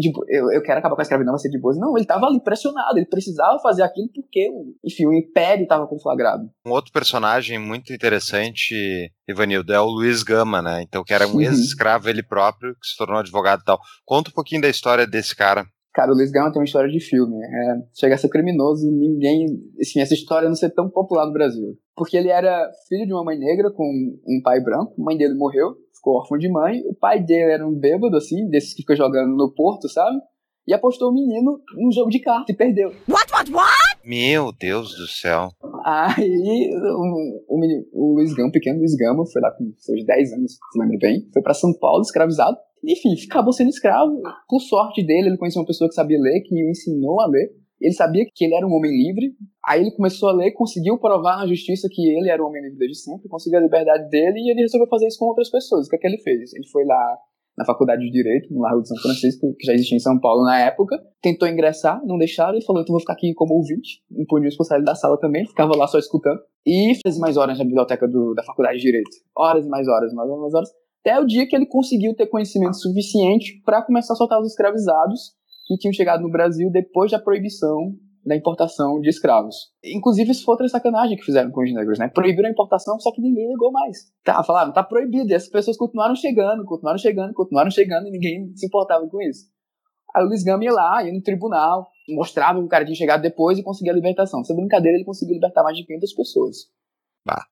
tipo, eu, eu quero acabar com a escravidão, vai ser de boas. Não, ele tava ali pressionado, ele precisava fazer aquilo porque, enfim, o império estava conflagrado. Um outro personagem muito interessante, Ivanildo, é o Luiz Gama, né? Então, que era um uhum. ex-escravo ele próprio, que se tornou advogado e tal. Conta um pouquinho da história desse cara. Cara, o Luiz Gama tem uma história de filme. É, chega a ser criminoso, ninguém. Assim, essa história não ser tão popular no Brasil. Porque ele era filho de uma mãe negra com um pai branco, a mãe dele morreu, ficou órfão de mãe. O pai dele era um bêbado, assim, desses que fica jogando no porto, sabe? E apostou o menino num jogo de carta e perdeu. What, what, what? Meu Deus do céu. Aí o, o, menino, o Luiz Gama, o pequeno Luiz Gama, foi lá com seus 10 anos, se lembra bem, foi para São Paulo escravizado. Enfim, acabou sendo escravo. Por sorte dele, ele conheceu uma pessoa que sabia ler, que o ensinou a ler. Ele sabia que ele era um homem livre, aí ele começou a ler, conseguiu provar na justiça que ele era um homem livre desde sempre, conseguiu a liberdade dele e ele resolveu fazer isso com outras pessoas. O que é que ele fez? Ele foi lá na faculdade de Direito, no Largo de São Francisco, que já existia em São Paulo na época, tentou ingressar, não deixaram, e falou, então vou ficar aqui como ouvinte, impunha o sair da sala também, ficava lá só escutando, e fez mais horas na biblioteca do, da faculdade de Direito. Horas e mais horas, mais horas, mais horas, até o dia que ele conseguiu ter conhecimento suficiente para começar a soltar os escravizados que tinham chegado no Brasil depois da proibição da importação de escravos. Inclusive, isso foi outra sacanagem que fizeram com os negros, né? Proibiram a importação, só que ninguém ligou mais. Tá, falaram, tá proibido. E essas pessoas continuaram chegando, continuaram chegando, continuaram chegando e ninguém se importava com isso. Aí o Luiz Gama ia lá, ia no tribunal, mostrava que o cara tinha chegado depois e conseguia a libertação. Essa brincadeira ele conseguiu libertar mais de 500 pessoas. Bah.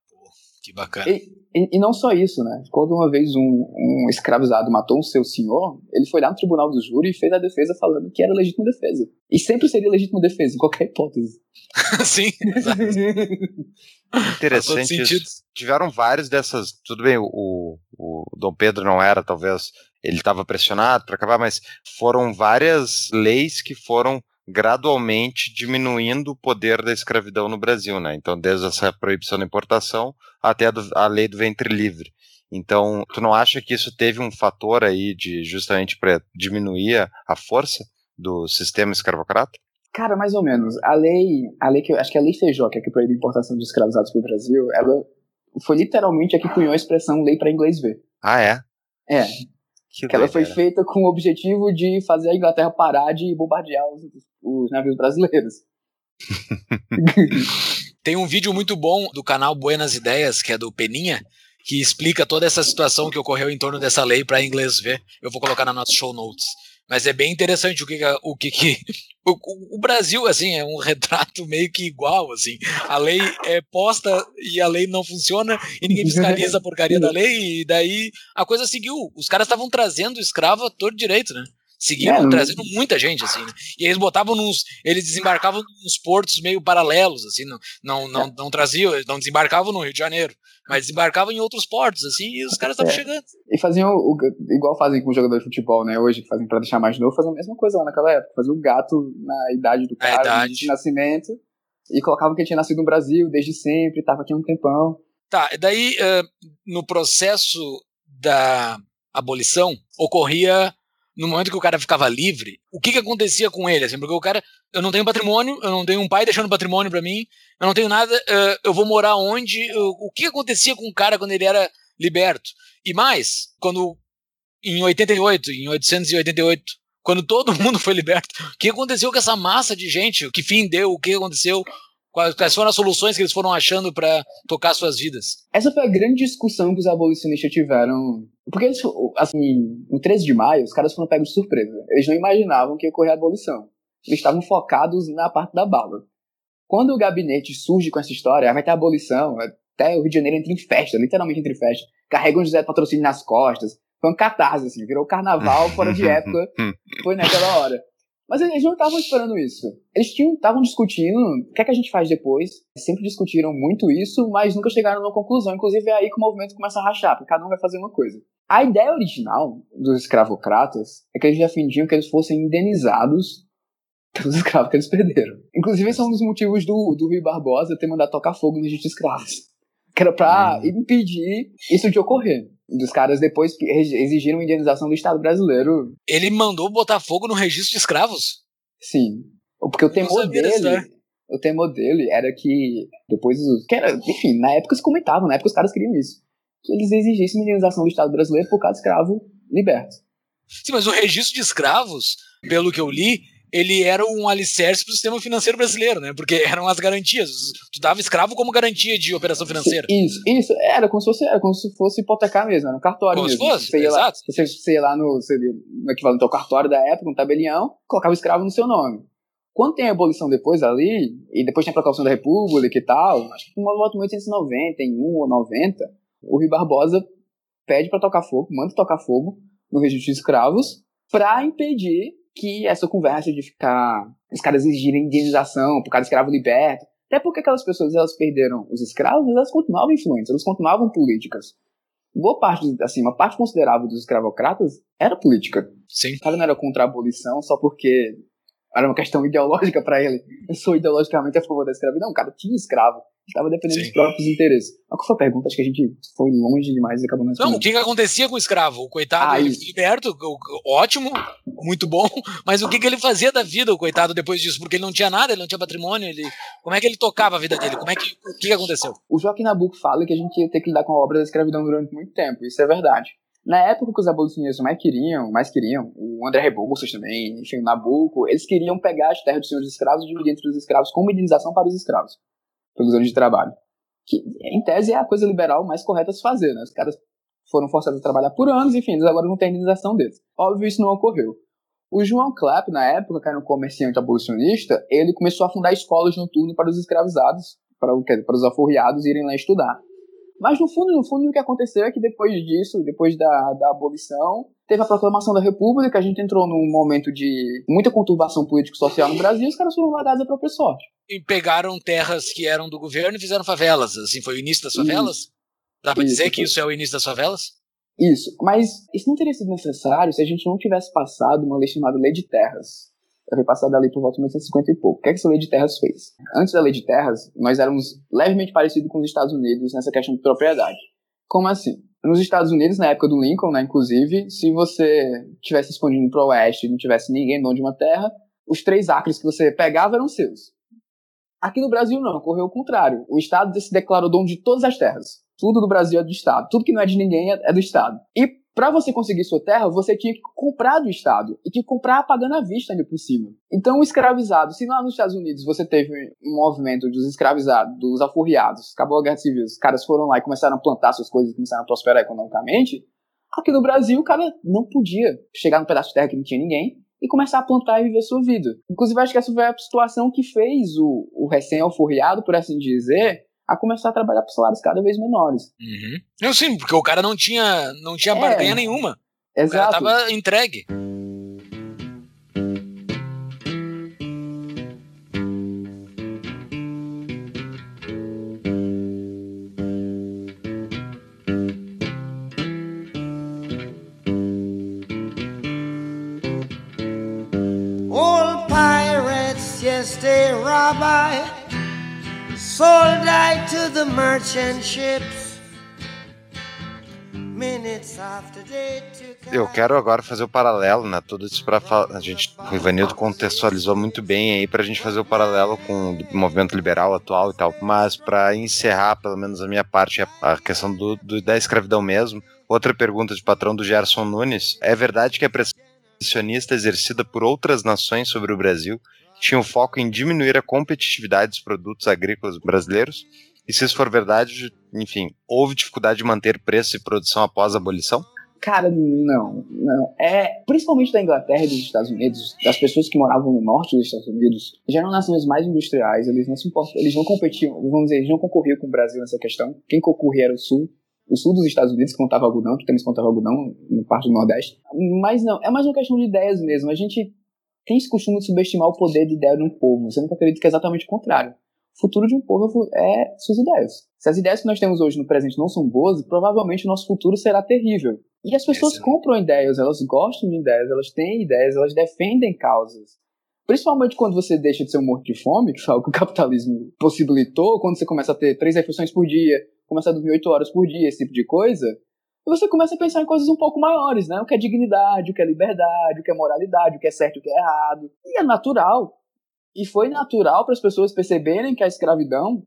Que bacana. E, e, e, não só isso, né? Quando uma vez um, um, escravizado matou o seu senhor, ele foi lá no tribunal do júri e fez a defesa falando que era legítima defesa. E sempre seria legítima defesa, em qualquer hipótese. Sim. Interessante isso. Tiveram vários dessas. Tudo bem, o, o, o Dom Pedro não era, talvez. Ele estava pressionado para acabar, mas foram várias leis que foram gradualmente diminuindo o poder da escravidão no Brasil, né? Então, desde essa proibição da importação até a, do, a lei do ventre livre. Então, tu não acha que isso teve um fator aí de justamente para diminuir a força do sistema escravocrata? Cara, mais ou menos. A lei, a lei que acho que é a lei Feijó, que é que proíbe a importação de escravizados para o Brasil, ela foi literalmente a que cunhou a expressão lei para inglês ver. Ah, é? É. Que, que ela foi feita com o objetivo de fazer a Inglaterra parar de bombardear os, os navios brasileiros. Tem um vídeo muito bom do canal Buenas Ideias, que é do Peninha, que explica toda essa situação que ocorreu em torno dessa lei para inglês ver. Eu vou colocar na nossa show notes. Mas é bem interessante o que o que, que o, o Brasil assim é um retrato meio que igual assim. A lei é posta e a lei não funciona e ninguém fiscaliza a porcaria da lei e daí a coisa seguiu. Os caras estavam trazendo escravo a todo direito, né? Seguiram É, trazendo muita gente assim. Né? E eles botavam nos eles desembarcavam nos portos meio paralelos assim, não não não, não traziam, eles não desembarcavam no Rio de Janeiro, mas desembarcavam em outros portos assim e os caras estavam É. chegando. E faziam o, o- igual fazem com o jogador de futebol, né? Hoje, que fazem pra deixar mais novo, faziam a mesma coisa lá naquela época. Faziam o gato na idade do cara, idade. de nascimento, e colocavam que tinha nascido no Brasil desde sempre, tava aqui há um tempão. Tá, e daí eh, no processo da abolição ocorria no momento que o cara ficava livre, o que que acontecia com ele? Assim, porque o cara, eu não tenho patrimônio, eu não tenho um pai deixando patrimônio pra mim, eu não tenho nada, eh, eu vou morar onde? Eu- o que acontecia com o cara quando ele era liberto? E mais, quando em 88, em 888, quando todo mundo foi liberto, o que aconteceu com essa massa de gente? Que fim deu? O que aconteceu? Quais, foram as soluções que eles foram achando pra tocar suas vidas? Essa foi a grande discussão que os abolicionistas tiveram. Porque eles, assim, no 13 de maio, os caras foram pegos de surpresa. Eles não imaginavam que ia ocorrer a abolição. Eles estavam focados na parte da bala. Quando o gabinete surge com essa história, ah, vai ter abolição, até o Rio de Janeiro entra em festa, literalmente entra em festa. Carregam o José Patrocínio nas costas. Foi um catarse, assim, virou carnaval fora de época. Foi naquela hora. Mas eles não estavam esperando isso. Eles estavam discutindo o que é que a gente faz depois. Sempre discutiram muito isso, mas nunca chegaram numa conclusão. Inclusive é aí que o movimento começa a rachar, porque cada um vai fazer uma coisa. A ideia original dos escravocratas é que eles defendiam que eles fossem indenizados pelos escravos que eles perderam. Inclusive, esse é um dos motivos do, do Rui Barbosa ter mandado tocar fogo no registro de escravos. Que era pra impedir isso de ocorrer. Dos caras depois exigiram indenização do Estado brasileiro Ele mandou botar fogo no registro de escravos? Sim. Porque o temor dele. O temor dele era que depois os. Que era, enfim, na época se comentavam, na época os caras queriam isso. Que eles exigissem indenização do Estado brasileiro por cada escravo liberto. Sim, mas o registro de escravos, pelo que eu li, ele era um alicerce pro sistema financeiro brasileiro, né? Porque eram as garantias. Tu dava escravo como garantia de operação financeira. Isso, isso. Era como se fosse, era como se fosse hipotecar mesmo, era um cartório Como se mesmo. fosse, você ia lá, exato. você, você ia lá no, você no equivalente ao cartório da época, um tabelião, colocava o escravo no seu nome. Quando tem a abolição depois ali, e depois tem a proclamação da República e tal, acho que uma volta em 1890, em 1 ou 90, o Rui Barbosa pede para tocar fogo, manda tocar fogo no registro de escravos, para impedir que essa conversa de ficar os caras exigirem indenização por cada escravo liberto, até porque aquelas pessoas elas perderam os escravos, elas continuavam influentes, elas continuavam políticas. Boa parte, assim, uma parte considerável dos escravocratas era política. Sim. O cara não era contra a abolição só porque era uma questão ideológica para ele. Eu sou ideologicamente a favor da escravidão. O cara tinha escravo. Estava defendendo Sim. os próprios interesses. Qual que foi a pergunta? Acho que a gente foi longe demais e acabou não Não, o que, que acontecia com o escravo? O coitado, Ah, ele foi liberto, ótimo, muito bom, mas o que, que ele fazia da vida, o coitado, depois disso? Porque ele não tinha nada, ele não tinha patrimônio, ele... como é que ele tocava a vida dele? Como é que, o que, que aconteceu? O Joaquim Nabuco fala que a gente ia ter que lidar com a obra da escravidão durante muito tempo. Isso é verdade. Na época que os abolicionistas mais queriam, mais queriam, o André Rebouças também, enfim, o Nabuco, eles queriam pegar as terras dos senhores escravos e dividir entre os escravos como indenização para os escravos, pelos anos de trabalho. Que, em tese, é a coisa liberal mais correta a se fazer, né? Os caras foram forçados a trabalhar por anos, enfim, eles agora não têm indenização deles. Óbvio, isso não ocorreu. O João Clapp, na época, que era um comerciante abolicionista, ele começou a fundar escolas noturnas para os escravizados, para, para os alforriados irem lá estudar. Mas no fundo, no fundo, o que aconteceu é que depois disso, depois da, da abolição, teve a proclamação da República, a gente entrou num momento de muita conturbação político-social no Brasil, e os caras foram largados à própria sorte. E pegaram terras que eram do governo e fizeram favelas, assim, foi o início das favelas? Dá pra Isso, dizer que isso é o início das favelas? Isso, mas isso não teria sido necessário se a gente não tivesse passado uma lei chamada Lei de Terras. Foi passada ali por volta de 1950 e pouco. O que, é que essa Lei de Terras fez? Antes da Lei de Terras, nós éramos levemente parecidos com os Estados Unidos nessa questão de propriedade. Como assim? Nos Estados Unidos, na época do Lincoln, né, inclusive, se você tivesse expandindo para o oeste e não tivesse ninguém dono de uma terra, os três acres que você pegava eram seus. Aqui no Brasil não, ocorreu o contrário. O Estado se declarou dono de todas as terras. Tudo do Brasil é do Estado. Tudo que não é de ninguém é é do Estado. E para você conseguir sua terra, você tinha que comprar do Estado. E tinha que comprar pagando à vista ainda por cima. Então, o escravizado, se lá nos Estados Unidos você teve um movimento dos escravizados, dos alforriados, acabou a guerra civil, os caras foram lá e começaram a plantar suas coisas começaram a prosperar economicamente, Aqui no Brasil, o cara não podia chegar num pedaço de terra que não tinha ninguém e começar a plantar e viver sua vida. Inclusive, acho que essa foi a situação que fez o, o recém-alforriado, por assim dizer, a começar a trabalhar por salários cada vez menores. Uhum. Eu sim, porque o cara não tinha, não tinha É. barganha nenhuma. O cara Exato. tava entregue. To the merchant ships. Eu quero agora fazer o paralelo, né? Tudo isso para a gente, o Ivanildo contextualizou muito bem aí pra gente fazer o paralelo com o movimento liberal atual e tal. Mas para encerrar, pelo menos a minha parte, a- a questão do, do- da escravidão mesmo. Outra pergunta de patrão do Gerson Nunes: é verdade que a pressão exercida por outras nações sobre o Brasil tinha o foco em diminuir a competitividade dos produtos agrícolas brasileiros? E se isso for verdade, enfim, houve dificuldade de manter preço e produção após a abolição? Cara, não, não. É, principalmente da Inglaterra e dos Estados Unidos, das pessoas que moravam no norte dos Estados Unidos, já eram nações mais industriais, eles não se importam, eles não competiam, vamos dizer, eles não concorriam com o Brasil nessa questão. Quem concorria era o sul, o sul dos Estados Unidos, que contava algodão, que também se contava algodão no parte do Nordeste. Mas não, é mais uma questão de ideias mesmo. A gente tem esse costume de subestimar o poder de ideia de um povo, que eu acredito que é exatamente o contrário. O futuro de um povo é suas ideias. Se as ideias que nós temos hoje no presente não são boas, provavelmente o nosso futuro será terrível. E as pessoas Excelente. compram ideias, elas gostam de ideias, elas têm ideias, elas defendem causas. Principalmente quando você deixa de ser um morto de fome, que foi algo que o capitalismo possibilitou, quando você começa a ter três refeições por dia, começa a dormir oito horas por dia, esse tipo de coisa, e você começa a pensar em coisas um pouco maiores, né? O que é dignidade, o que é liberdade, o que é moralidade, o que é certo e o que é errado. E é natural. E foi natural para as pessoas perceberem que a escravidão,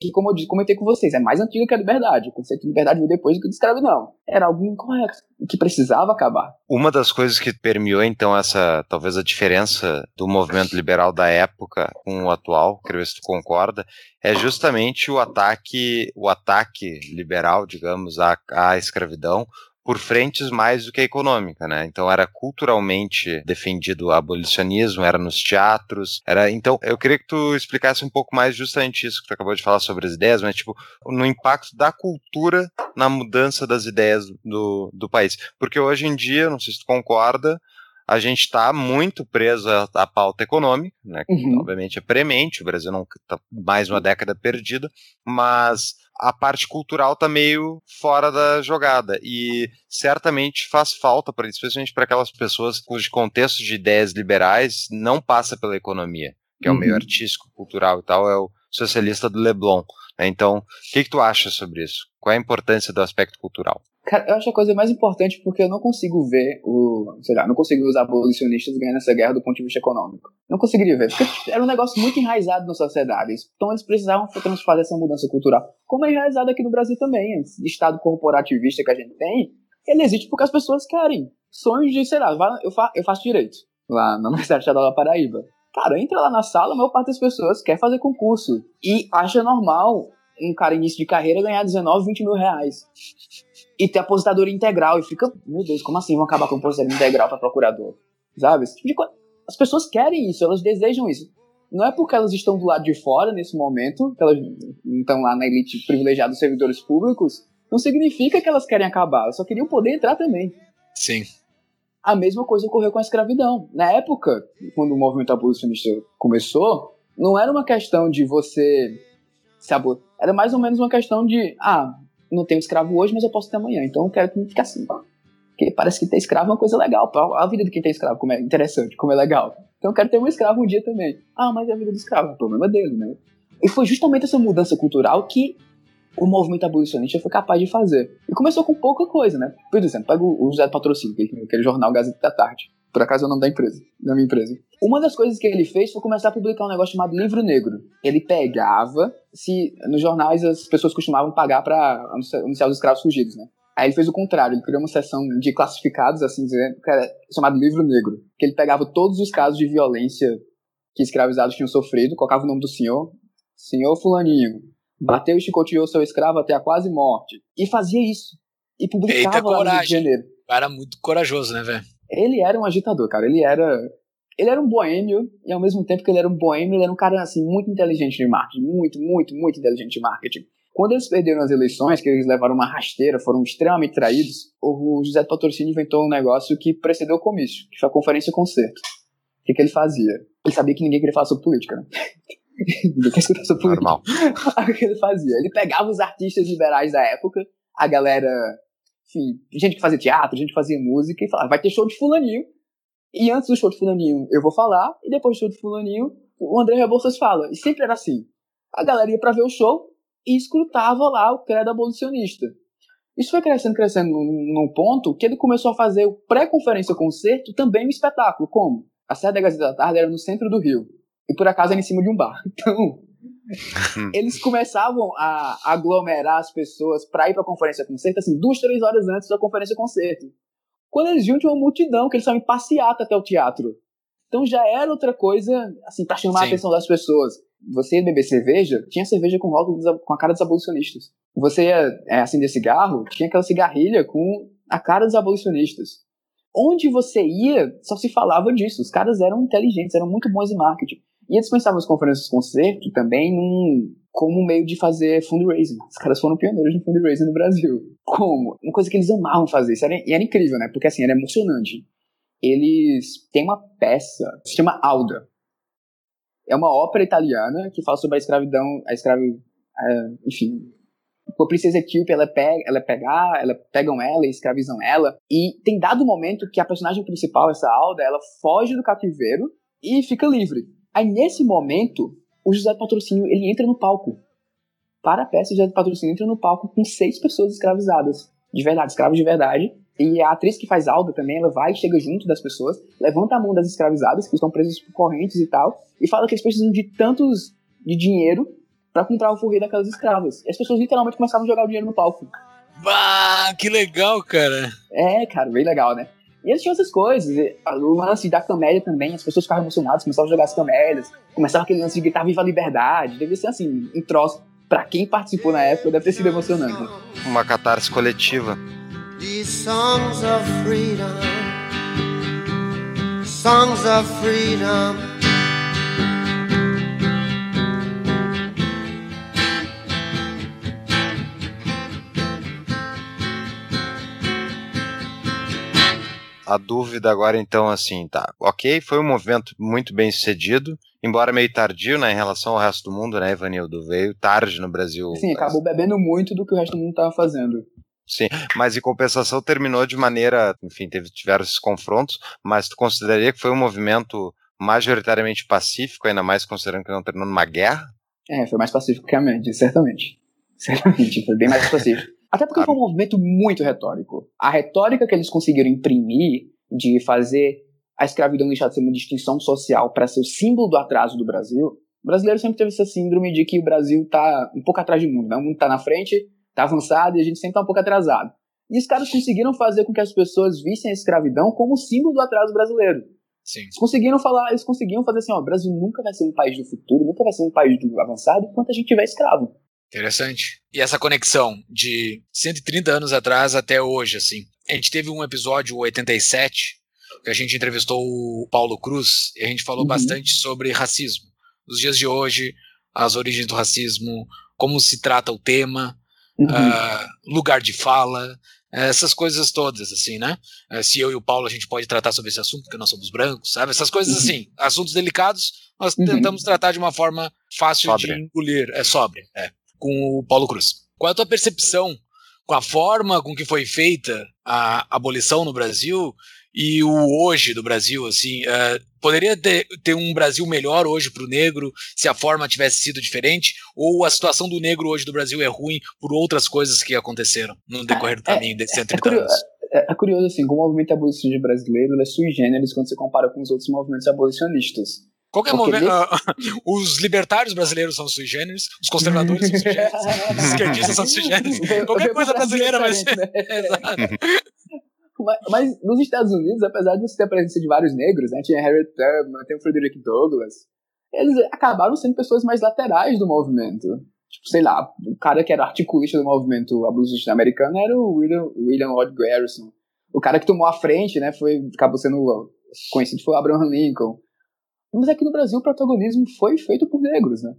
que como eu comentei com vocês, é mais antiga que a liberdade. O conceito de liberdade veio depois do que de escravidão. Era algo incorreto, e que precisava acabar. Uma das coisas que permeou, então, essa, talvez a diferença do movimento liberal da época com o atual, ver se tu concorda, é justamente o ataque, o ataque liberal, digamos, à, à escravidão por frentes mais do que a econômica, né? Então era culturalmente defendido o abolicionismo, era nos teatros, era. Então eu queria que tu explicasse um pouco mais justamente isso que tu acabou de falar sobre as ideias, mas tipo no impacto da cultura na mudança das ideias do, do país. Porque hoje em dia, não sei se tu concorda, a gente está muito preso à, à pauta econômica, né? Que Uhum. obviamente é premente, o Brasil não está mais uma década perdida, mas a parte cultural está meio fora da jogada e certamente faz falta, pra, especialmente para aquelas pessoas cujo contexto de ideias liberais não passa pela economia, que é o meio Uhum. artístico, cultural e tal, é o socialista do Leblon. né? Então, o que, que tu acha sobre isso? Qual é a importância do aspecto cultural? Cara, eu acho a coisa mais importante porque eu não consigo ver o. Sei lá, não consigo ver os abolicionistas ganhando essa guerra do ponto de vista econômico. Não conseguiria ver. Porque era um negócio muito enraizado na sociedade. Então eles precisavam fazer essa mudança cultural. Como é enraizado aqui no Brasil também. Esse estado corporativista que a gente tem, ele existe porque as pessoas querem. Sonhos de, sei lá, eu, fa- eu faço direito lá na Universidade da Paraíba. Cara, entra lá na sala, a maior parte das pessoas quer fazer concurso. E acha normal um cara início de carreira ganhar 19, 20 mil reais e ter aposentadoria integral. E fica, meu Deus, como assim vão acabar com a aposentadoria integral para procurador? Sabe? Esse tipo de coisa. As pessoas querem isso, elas desejam isso. Não é porque elas estão do lado de fora nesse momento, que elas estão lá na elite privilegiada dos servidores públicos, não significa que elas querem acabar, elas só queriam poder entrar também. Sim. A mesma coisa ocorreu com a escravidão. Na época, quando o movimento abolicionista começou, não era uma questão de você se abo... Era mais ou menos uma questão de, ah, não tenho escravo hoje, mas eu posso ter amanhã, então eu quero que fique assim. Porque parece que ter escravo é uma coisa legal. A vida de quem tem escravo como é interessante, como é legal. Então eu quero ter um escravo um dia também. Ah, mas é a vida do escravo, é o problema dele, né? E foi justamente essa mudança cultural que o movimento abolicionista foi capaz de fazer. E começou com pouca coisa, né? Por exemplo, pega o José do Patrocínio, aquele aquele jornal Gazeta da Tarde. Por acaso é o nome da empresa, da minha empresa. Uma das coisas que ele fez foi começar a publicar um negócio chamado Livro Negro. Ele pegava, se nos jornais as pessoas costumavam pagar para anunciar os escravos fugidos, né? Aí ele fez o contrário, ele criou uma seção de classificados, assim dizendo, que era chamado Livro Negro, que ele pegava todos os casos de violência que escravizados tinham sofrido, colocava o nome do senhor, senhor fulaninho, bateu e chicoteou seu escravo até a quase morte, e fazia isso. e publicava Eita, lá no Rio de coragem. Janeiro. Cara muito corajoso, né, velho? Ele era um agitador, cara. Ele era. Ele era um boêmio, e ao mesmo tempo que ele era um boêmio, ele era um cara assim, muito inteligente de marketing. Muito, muito, muito inteligente de marketing. Quando eles perderam as eleições, que eles levaram uma rasteira, foram extremamente traídos, o José Patrocínio inventou um negócio que precedeu o comício, que foi a conferência concerto. O que, que ele fazia? Ele sabia que ninguém queria falar sobre política, né? ninguém quer escutar sobre política. Normal. O que ele fazia? Ele pegava os artistas liberais da época, a galera, enfim, gente que fazia teatro, gente que fazia música, e falava, vai ter show de fulaninho, e antes do show de fulaninho eu vou falar, e depois do show de fulaninho o André Rebouças fala. E sempre era assim. A galera ia pra ver o show e escrutava lá o credo abolicionista. Isso foi crescendo, crescendo num, ponto que ele começou a fazer o pré-conferência concerto também um espetáculo. Como? A sede da Gazeta da Tarde era no centro do Rio. E por acaso era em cima de um bar. Então, eles começavam a aglomerar as pessoas pra ir pra conferência concerto, assim, duas, três horas antes da conferência concerto. Quando eles viam, tinha uma multidão, que eles estavam em passeata até o teatro. Então já era outra coisa, assim, pra chamar a Sim. atenção das pessoas. Você ia beber cerveja, tinha cerveja com rótulo com a cara dos abolicionistas. Você ia é, acender cigarro, tinha aquela cigarrilha com a cara dos abolicionistas. Onde você ia, só se falava disso. Os caras eram inteligentes, eram muito bons em marketing. E eles pensavam as conferências concerto também num, como meio de fazer fundraising. Os caras foram pioneiros no fundraising no Brasil. Como? Uma coisa que eles amavam fazer. Isso era, e era incrível, né? Porque assim, era emocionante. Eles têm uma peça, se chama Alda. É uma ópera italiana que fala sobre a escravidão, a escravi, é, enfim, a princesa etíope, ela pega, ela é pegar, ela pegam ela e escravizam ela. E tem dado momento que a personagem principal, essa Alda, ela foge do cativeiro e fica livre. Aí nesse momento, o José do Patrocínio, ele entra no palco. Para a peça, o José do Patrocínio entra no palco com seis pessoas escravizadas. De verdade, escravos de verdade. E a atriz que faz Alda também, ela vai, chega junto das pessoas, levanta a mão das escravizadas, que estão presas por correntes e tal, e fala que eles precisam de tantos de dinheiro para comprar o forrei daquelas escravas. E as pessoas literalmente começavam a jogar o dinheiro no palco. Bah, que legal, cara. É, cara, bem legal, né? E eles tinham essas coisas. e O lance da camélia também, as pessoas ficavam emocionadas, começavam a jogar as camélias, começava aquele lance de gritar Viva a Liberdade. Devia ser assim, um troço. Pra quem participou na época, deve ter sido emocionante. Uma catarse coletiva. These songs of freedom, songs of freedom. A dúvida agora, então, assim, tá. Ok, foi um movimento muito bem sucedido, embora meio tardio, né, em relação ao resto do mundo, né, Ivanildo? Veio tarde no Brasil. Assim, acabou bebendo muito do que o resto do mundo tava fazendo. Sim, mas em compensação terminou de maneira, enfim, teve, tiveram esses confrontos, mas tu consideraria que foi um movimento majoritariamente pacífico, ainda mais considerando que não terminou numa guerra? É, foi mais pacífico que a média, certamente. Certamente, foi bem mais pacífico. Até porque foi um movimento muito retórico. A retórica que eles conseguiram imprimir de fazer a escravidão deixar de ser uma distinção social para ser o símbolo do atraso do Brasil, o brasileiro sempre teve essa síndrome de que o Brasil tá um pouco atrás do mundo, né? O mundo tá na frente, tá avançado e a gente sempre tá um pouco atrasado. E os caras conseguiram fazer com que as pessoas vissem a escravidão como símbolo do atraso brasileiro. Sim. Eles conseguiram falar, eles conseguiam fazer assim, ó, o Brasil nunca vai ser um país do futuro, nunca vai ser um país do avançado enquanto a gente tiver escravo. Interessante. E essa conexão de 130 anos atrás até hoje, assim. A gente teve um episódio 87 que a gente entrevistou o Paulo Cruz e a gente falou Uhum. bastante sobre racismo. Nos dias de hoje, as origens do racismo, como se trata o tema, Uhum. ah, lugar de fala, essas coisas todas, assim, né? Eh, se eu e o Paulo a gente pode tratar sobre esse assunto, porque nós somos brancos, sabe? Essas coisas Uhum. assim, assuntos delicados, nós Uhum. tentamos tratar de uma forma fácil Sóbria. de engolir, é sóbria, é, com o Paulo Cruz. Qual é a tua percepção com a forma com que foi feita a abolição no Brasil e o hoje do Brasil, assim, eh, poderia ter, ter um Brasil melhor hoje para o negro se a forma tivesse sido diferente, ou a situação do negro hoje do Brasil é ruim por outras coisas que aconteceram no decorrer do caminho desses 130 curio- anos? É, é curioso, assim, como o movimento abolicionista brasileiro é sui generis quando você compara com os outros movimentos abolicionistas. Qualquer porque momento, nesse- ah, os libertários brasileiros são sui generis, os conservadores são sui generis, os esquerdistas são sui generis, qualquer coisa Brasil brasileira vai ser. diferente, né? Exato. Mas, mas nos Estados Unidos, apesar de você ter a presença de vários negros, né, tinha Harriet Tubman, tem o Frederick Douglass, eles acabaram sendo pessoas mais laterais do movimento. Tipo, sei lá, o cara que era articulista do movimento abolicionista americano era o William, William Lloyd Garrison. O cara que tomou a frente, né, foi, acabou sendo conhecido foi o Abraham Lincoln. Mas aqui no Brasil o protagonismo foi feito por negros, né?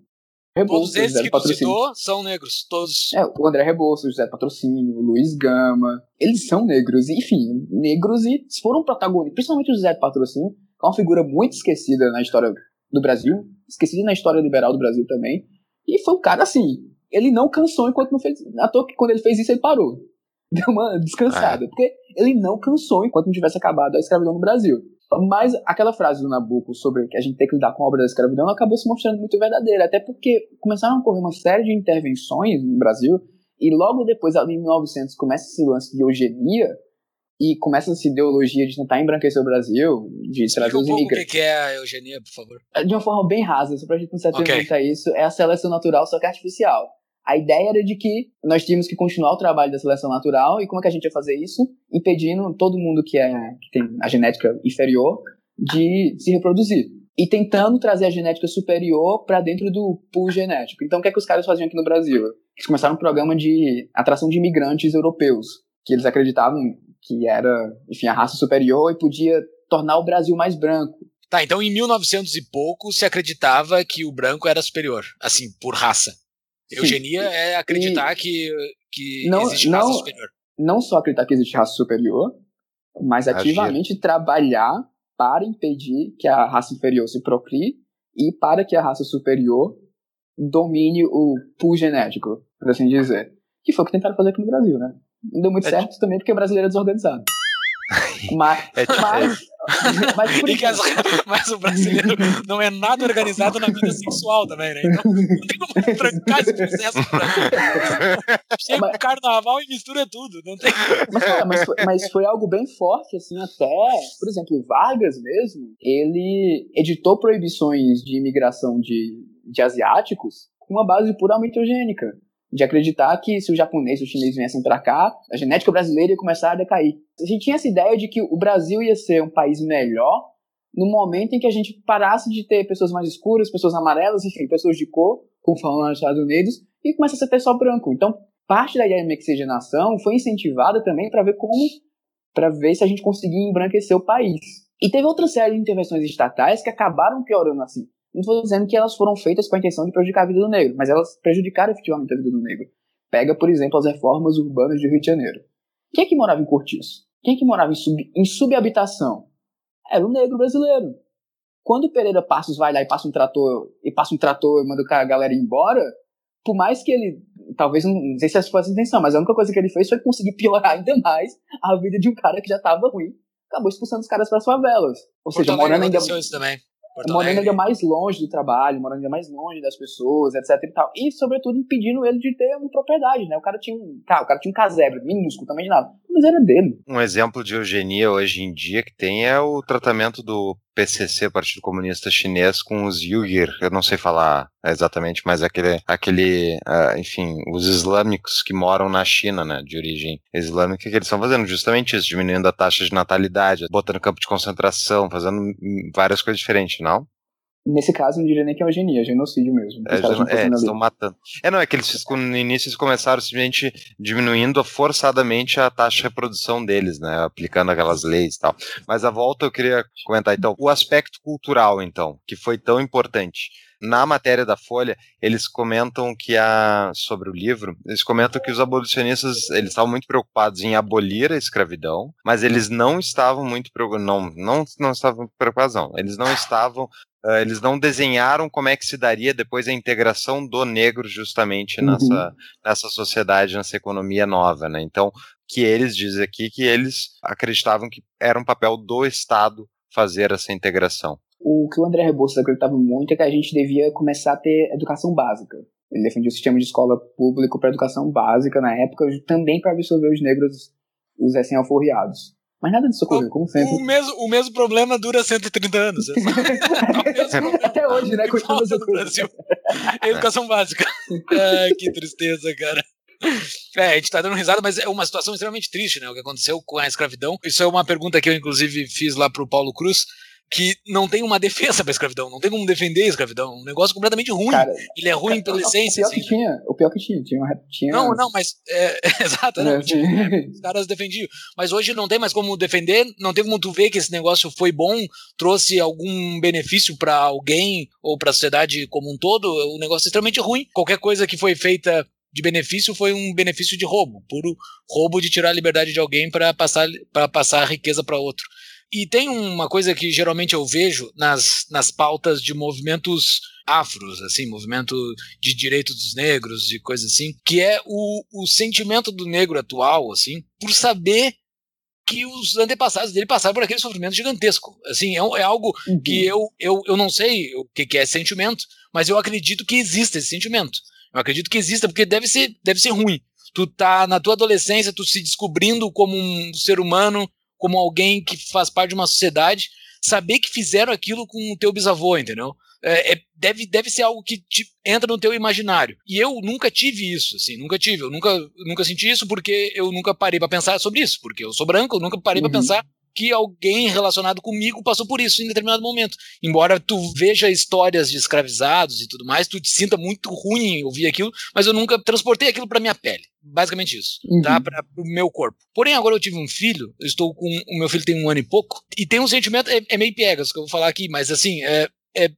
Rebouças, todos esses que tu citou são negros, todos. É, o André Rebouças, José Patrocínio, o Luiz Gama, eles são negros, enfim, negros e foram protagonistas, principalmente o José Patrocínio, que é uma figura muito esquecida na história do Brasil, esquecida na história liberal do Brasil também, e foi um cara assim, ele não cansou enquanto não fez, à toa que quando ele fez isso ele parou, deu uma descansada, é. porque ele não cansou enquanto não tivesse acabado a escravidão no Brasil. Mas aquela frase do Nabucco sobre que a gente tem que lidar com a obra da escravidão acabou se mostrando muito verdadeira, até porque começaram a ocorrer uma série de intervenções no Brasil, e logo depois, ali em 1900, começa esse lance de eugenia, e começa essa ideologia de tentar embranquecer o Brasil, de trazer os imigrantes. O que é a eugenia, por favor? De uma forma bem rasa, só pra gente não se atentar okay. a isso, é a seleção natural, só que artificial. A ideia era de que nós tínhamos que continuar o trabalho da seleção natural, e como é que a gente ia fazer isso? Impedindo todo mundo que, é, que tem a genética inferior de se reproduzir. E tentando trazer a genética superior para dentro do pool genético. Então, o que é que os caras faziam aqui no Brasil? Eles começaram um programa de atração de imigrantes europeus, que eles acreditavam que era, enfim, a raça superior e podia tornar o Brasil mais branco. Tá, então em 1900 e pouco se acreditava que o branco era superior, assim, por raça. Eugenia é acreditar e que, que não, existe raça não, superior. Não só acreditar que existe raça superior, mas ativamente Agir. trabalhar para impedir que a raça inferior se procrie e para que a raça superior domine o pool genético, por assim dizer. Que foi o que tentaram fazer aqui no Brasil, né? Não deu muito é certo também porque o brasileiro é desorganizado. Mas, é, mas, mas, por as, mas, o brasileiro não é nada organizado na vida sexual também, né? Então não tem como trancar esse processo. Chega mas, o carnaval e mistura tudo. Não tem... mas, cara, mas, foi, mas foi algo bem forte, assim, até, por exemplo, Vargas mesmo, ele editou proibições de imigração de, de asiáticos com uma base puramente eugênica de acreditar que se o japonês e o chinês viessem para cá, a genética brasileira ia começar a decair. A gente tinha essa ideia de que o Brasil ia ser um país melhor no momento em que a gente parasse de ter pessoas mais escuras, pessoas amarelas, enfim, pessoas de cor, como falam nos Estados Unidos, e começasse a ter só branco. Então, parte da ideia de foi incentivada também para ver como, para ver se a gente conseguia embranquecer o país. E teve outra série de intervenções estatais que acabaram piorando assim. Não estou dizendo que elas foram feitas com a intenção de prejudicar a vida do negro, mas elas prejudicaram efetivamente a vida do negro. Pega, por exemplo, as reformas urbanas do Rio de Janeiro. Quem é que morava em cortiço? Quem é que morava em, sub, em subhabitação? Era o negro brasileiro. Quando o Pereira Passos vai lá e passa um trator e passa um trator e manda a galera embora, por mais que ele, talvez, não, não sei se essa foi a intenção, mas a única coisa que ele fez foi conseguir piorar ainda mais a vida de um cara que já estava ruim. Acabou expulsando os caras para as favelas. Ou seja, morando ainda. Isso também. Porto morando ainda mais longe do trabalho, morando ainda mais longe das pessoas, etc e tal. E, sobretudo, impedindo ele de ter uma propriedade, né? O cara tinha um, cara, o cara tinha um casebre minúsculo, também de nada. Mas era dele. Um exemplo de eugenia hoje em dia que tem é o tratamento do PCC, Partido Comunista Chinês, com os Uyghur, eu não sei falar exatamente, mas aquele, aquele uh, enfim, os islâmicos que moram na China, né, de origem islâmica, que eles estão fazendo justamente isso, diminuindo a taxa de natalidade, botando campo de concentração, fazendo várias coisas diferentes, não? Nesse caso, não diria nem que é eugenia, é genocídio mesmo. É, é eles estão matando. É, não, é que eles, no início, eles começaram simplesmente diminuindo forçadamente a taxa de reprodução deles, né, aplicando aquelas leis e tal. Mas a volta eu queria comentar, então, o aspecto cultural, então, que foi tão importante. Na matéria da Folha, eles comentam que a sobre o livro, eles comentam que os abolicionistas eles estavam muito preocupados em abolir a escravidão, mas eles não estavam muito não não não estavam preocupados não. Eles não estavam Uh, eles não desenharam como é que se daria depois a integração do negro justamente uhum. nessa, nessa sociedade, nessa economia nova, né? Então, que eles dizem aqui que eles acreditavam que era um papel do Estado fazer essa integração. O que o André Rebouças acreditava muito é que a gente devia começar a ter educação básica. Ele defendia o sistema de escola público para educação básica na época, também para absorver os negros, os recém-alforriados. Mas nada disso ocorreu, como sempre. O mesmo, o mesmo problema dura 130 anos. Até hoje, né? Continua no Brasil. Educação básica. Ai, que tristeza, cara. É, a gente tá dando risada, mas é uma situação extremamente triste, né? O que aconteceu com a escravidão. Isso é uma pergunta que eu, inclusive, fiz lá pro Paulo Cruz. Que não tem uma defesa pra escravidão, não tem como defender a escravidão. Um negócio completamente ruim. Cara, Ele é ruim pela o essência, pior assim. que tinha, o pior que tinha, tinha, uma, tinha Não, não, mas. É, exato, não, É, os caras defendiam. Mas hoje não tem mais como defender, não tem como tu ver que esse negócio foi bom, trouxe algum benefício pra alguém ou pra sociedade como um todo. O negócio é extremamente ruim. Qualquer coisa que foi feita de benefício foi um benefício de roubo, puro roubo de tirar a liberdade de alguém para passar para passar a riqueza para outro. E tem uma coisa que geralmente eu vejo nas, nas pautas de movimentos afros, assim, movimento de direitos dos negros, de coisas assim, que é o, o sentimento do negro atual, assim, por saber que os antepassados dele passaram por aquele sofrimento gigantesco. Assim, é, é algo Uhum. que eu, eu, eu não sei o que, que é sentimento, mas eu acredito que exista esse sentimento. Eu acredito que exista, porque deve ser, deve ser ruim. Tu tá na tua adolescência, tu se descobrindo como um ser humano, como alguém que faz parte de uma sociedade, saber que fizeram aquilo com o teu bisavô, entendeu? É, é- deve, deve ser algo que te entra no teu imaginário. E eu nunca tive isso, assim, nunca tive. Eu nunca, nunca senti isso porque eu nunca parei pra pensar sobre isso, porque eu sou branco, eu nunca parei pra Uhum. pensar que alguém relacionado comigo passou por isso em determinado momento. Embora tu veja histórias de escravizados e tudo mais, tu te sinta muito ruim em ouvir aquilo, mas eu nunca transportei aquilo pra minha pele. Basicamente isso. Uhum. Tá? Para o meu corpo. Porém, agora eu tive um filho, eu estou com. O meu filho tem um ano e pouco, e tem um sentimento, é, é meio piegas que eu vou falar aqui, mas assim, é. é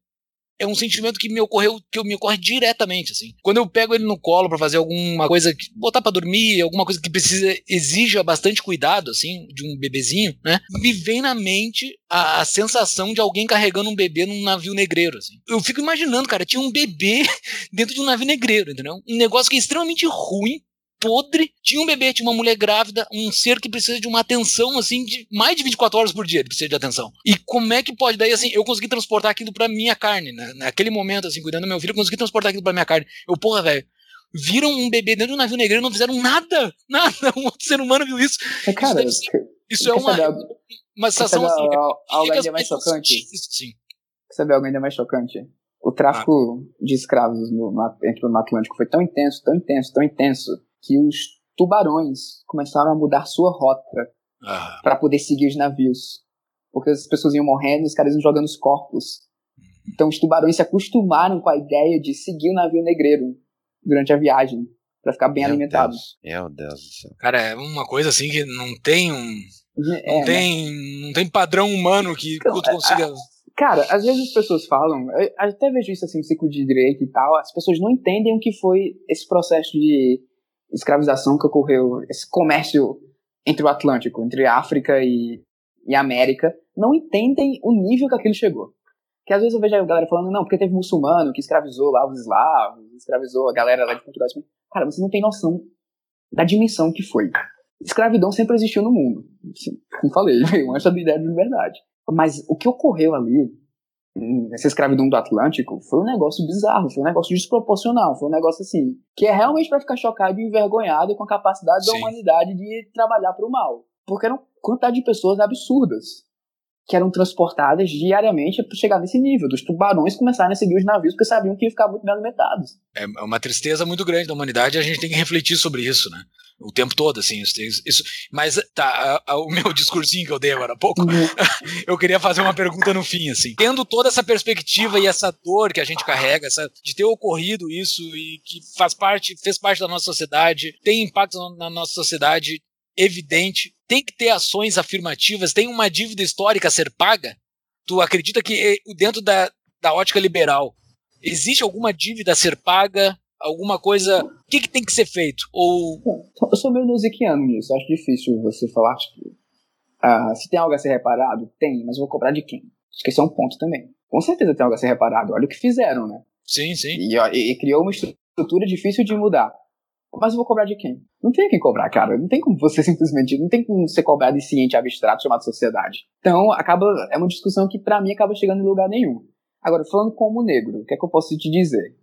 é um sentimento que me ocorreu, que me ocorre diretamente, assim. Quando eu pego ele no colo pra fazer alguma coisa, que- botar pra dormir, alguma coisa que precisa, exija bastante cuidado, assim, de um bebezinho, né? Me vem na mente a, a sensação de alguém carregando um bebê num navio negreiro, assim. Eu fico imaginando, cara, tinha um bebê dentro de um navio negreiro, entendeu? Um negócio que é extremamente ruim, podre, tinha um bebê, tinha uma mulher grávida, um ser que precisa de uma atenção, assim, de mais de 24 horas por dia, ele precisa de atenção. E como é que pode, daí, assim, eu consegui transportar aquilo pra minha carne, né? naquele momento, assim, cuidando do meu filho, eu consegui transportar aquilo pra minha carne. Eu, porra, velho, viram um bebê dentro de um navio negreiro e não fizeram nada, nada, um outro ser humano viu isso. Mas, cara, deve ser- Isso é uma, saber uma sensação, assim, algo- ainda mais chocante? Isso, sim. Quer saber algo ainda mais chocante? O tráfico de escravos no, no, entre no Atlântico foi tão intenso, tão intenso, tão intenso, que os tubarões começaram a mudar sua rota Ah, para poder seguir os navios. Porque as pessoas iam morrendo e os caras iam jogando os corpos. Então os tubarões se acostumaram com a ideia de seguir o navio negreiro durante a viagem, para ficar bem Meu alimentados. Deus. Meu Deus do céu. cara, é uma coisa assim que não tem um. É, Não né? tem, não tem padrão humano que Então, tu consiga. Cara, às vezes as pessoas falam, eu até vejo isso assim no ciclo de direito e tal, as pessoas não entendem o que foi esse processo de escravização que ocorreu, esse comércio entre o Atlântico, entre África e, e América, não entendem o nível que aquilo chegou. Que às vezes eu vejo a galera falando, não, porque teve muçulmano que escravizou lá os eslavos, escravizou a galera lá de Portugal. Cara, você não tem noção da dimensão que foi. Escravidão sempre existiu no mundo. Como falei, veio antes da ideia de liberdade. Mas o que ocorreu ali, nessa escravidão do Atlântico, foi um negócio bizarro, foi um negócio desproporcional, foi um negócio assim, que é realmente para ficar chocado e envergonhado com a capacidade da Sim. humanidade de trabalhar para o mal. Porque eram quantidade de pessoas absurdas que eram transportadas diariamente para chegar nesse nível, dos tubarões começarem a seguir os navios porque sabiam que iam ficar muito bem alimentados. É uma tristeza muito grande da humanidade e a gente tem que refletir sobre isso, né? O tempo todo, assim. Isso, isso- mas, tá, a- a- o meu discursinho que eu dei agora há pouco, eu queria fazer uma pergunta no fim, assim. Tendo toda essa perspectiva e essa dor que a gente carrega, essa, de ter ocorrido isso e que faz parte, fez parte da nossa sociedade, tem impacto na- na nossa sociedade evidente, tem que ter ações afirmativas, tem uma dívida histórica a ser paga? Tu acredita que eh, dentro da, da ótica liberal existe alguma dívida a ser paga? Alguma coisa. O que, que tem que ser feito? Ou. Eu sou meio nusiquiano nisso, acho difícil você falar, tipo, ah, se tem algo a ser reparado, tem, mas eu vou cobrar de quem? Acho que esse é um ponto também. Com certeza tem algo a ser reparado, olha o que fizeram, né? Sim, sim. E, e- e criou uma estrutura difícil de mudar. Mas eu vou cobrar de quem? Não tem quem cobrar, cara. Não tem como você simplesmente. Não tem como ser cobrado em ciente abstrato chamado sociedade. Então, acaba. É uma discussão que, pra mim, acaba chegando em lugar nenhum. Agora, falando como negro, o que é que eu posso te dizer?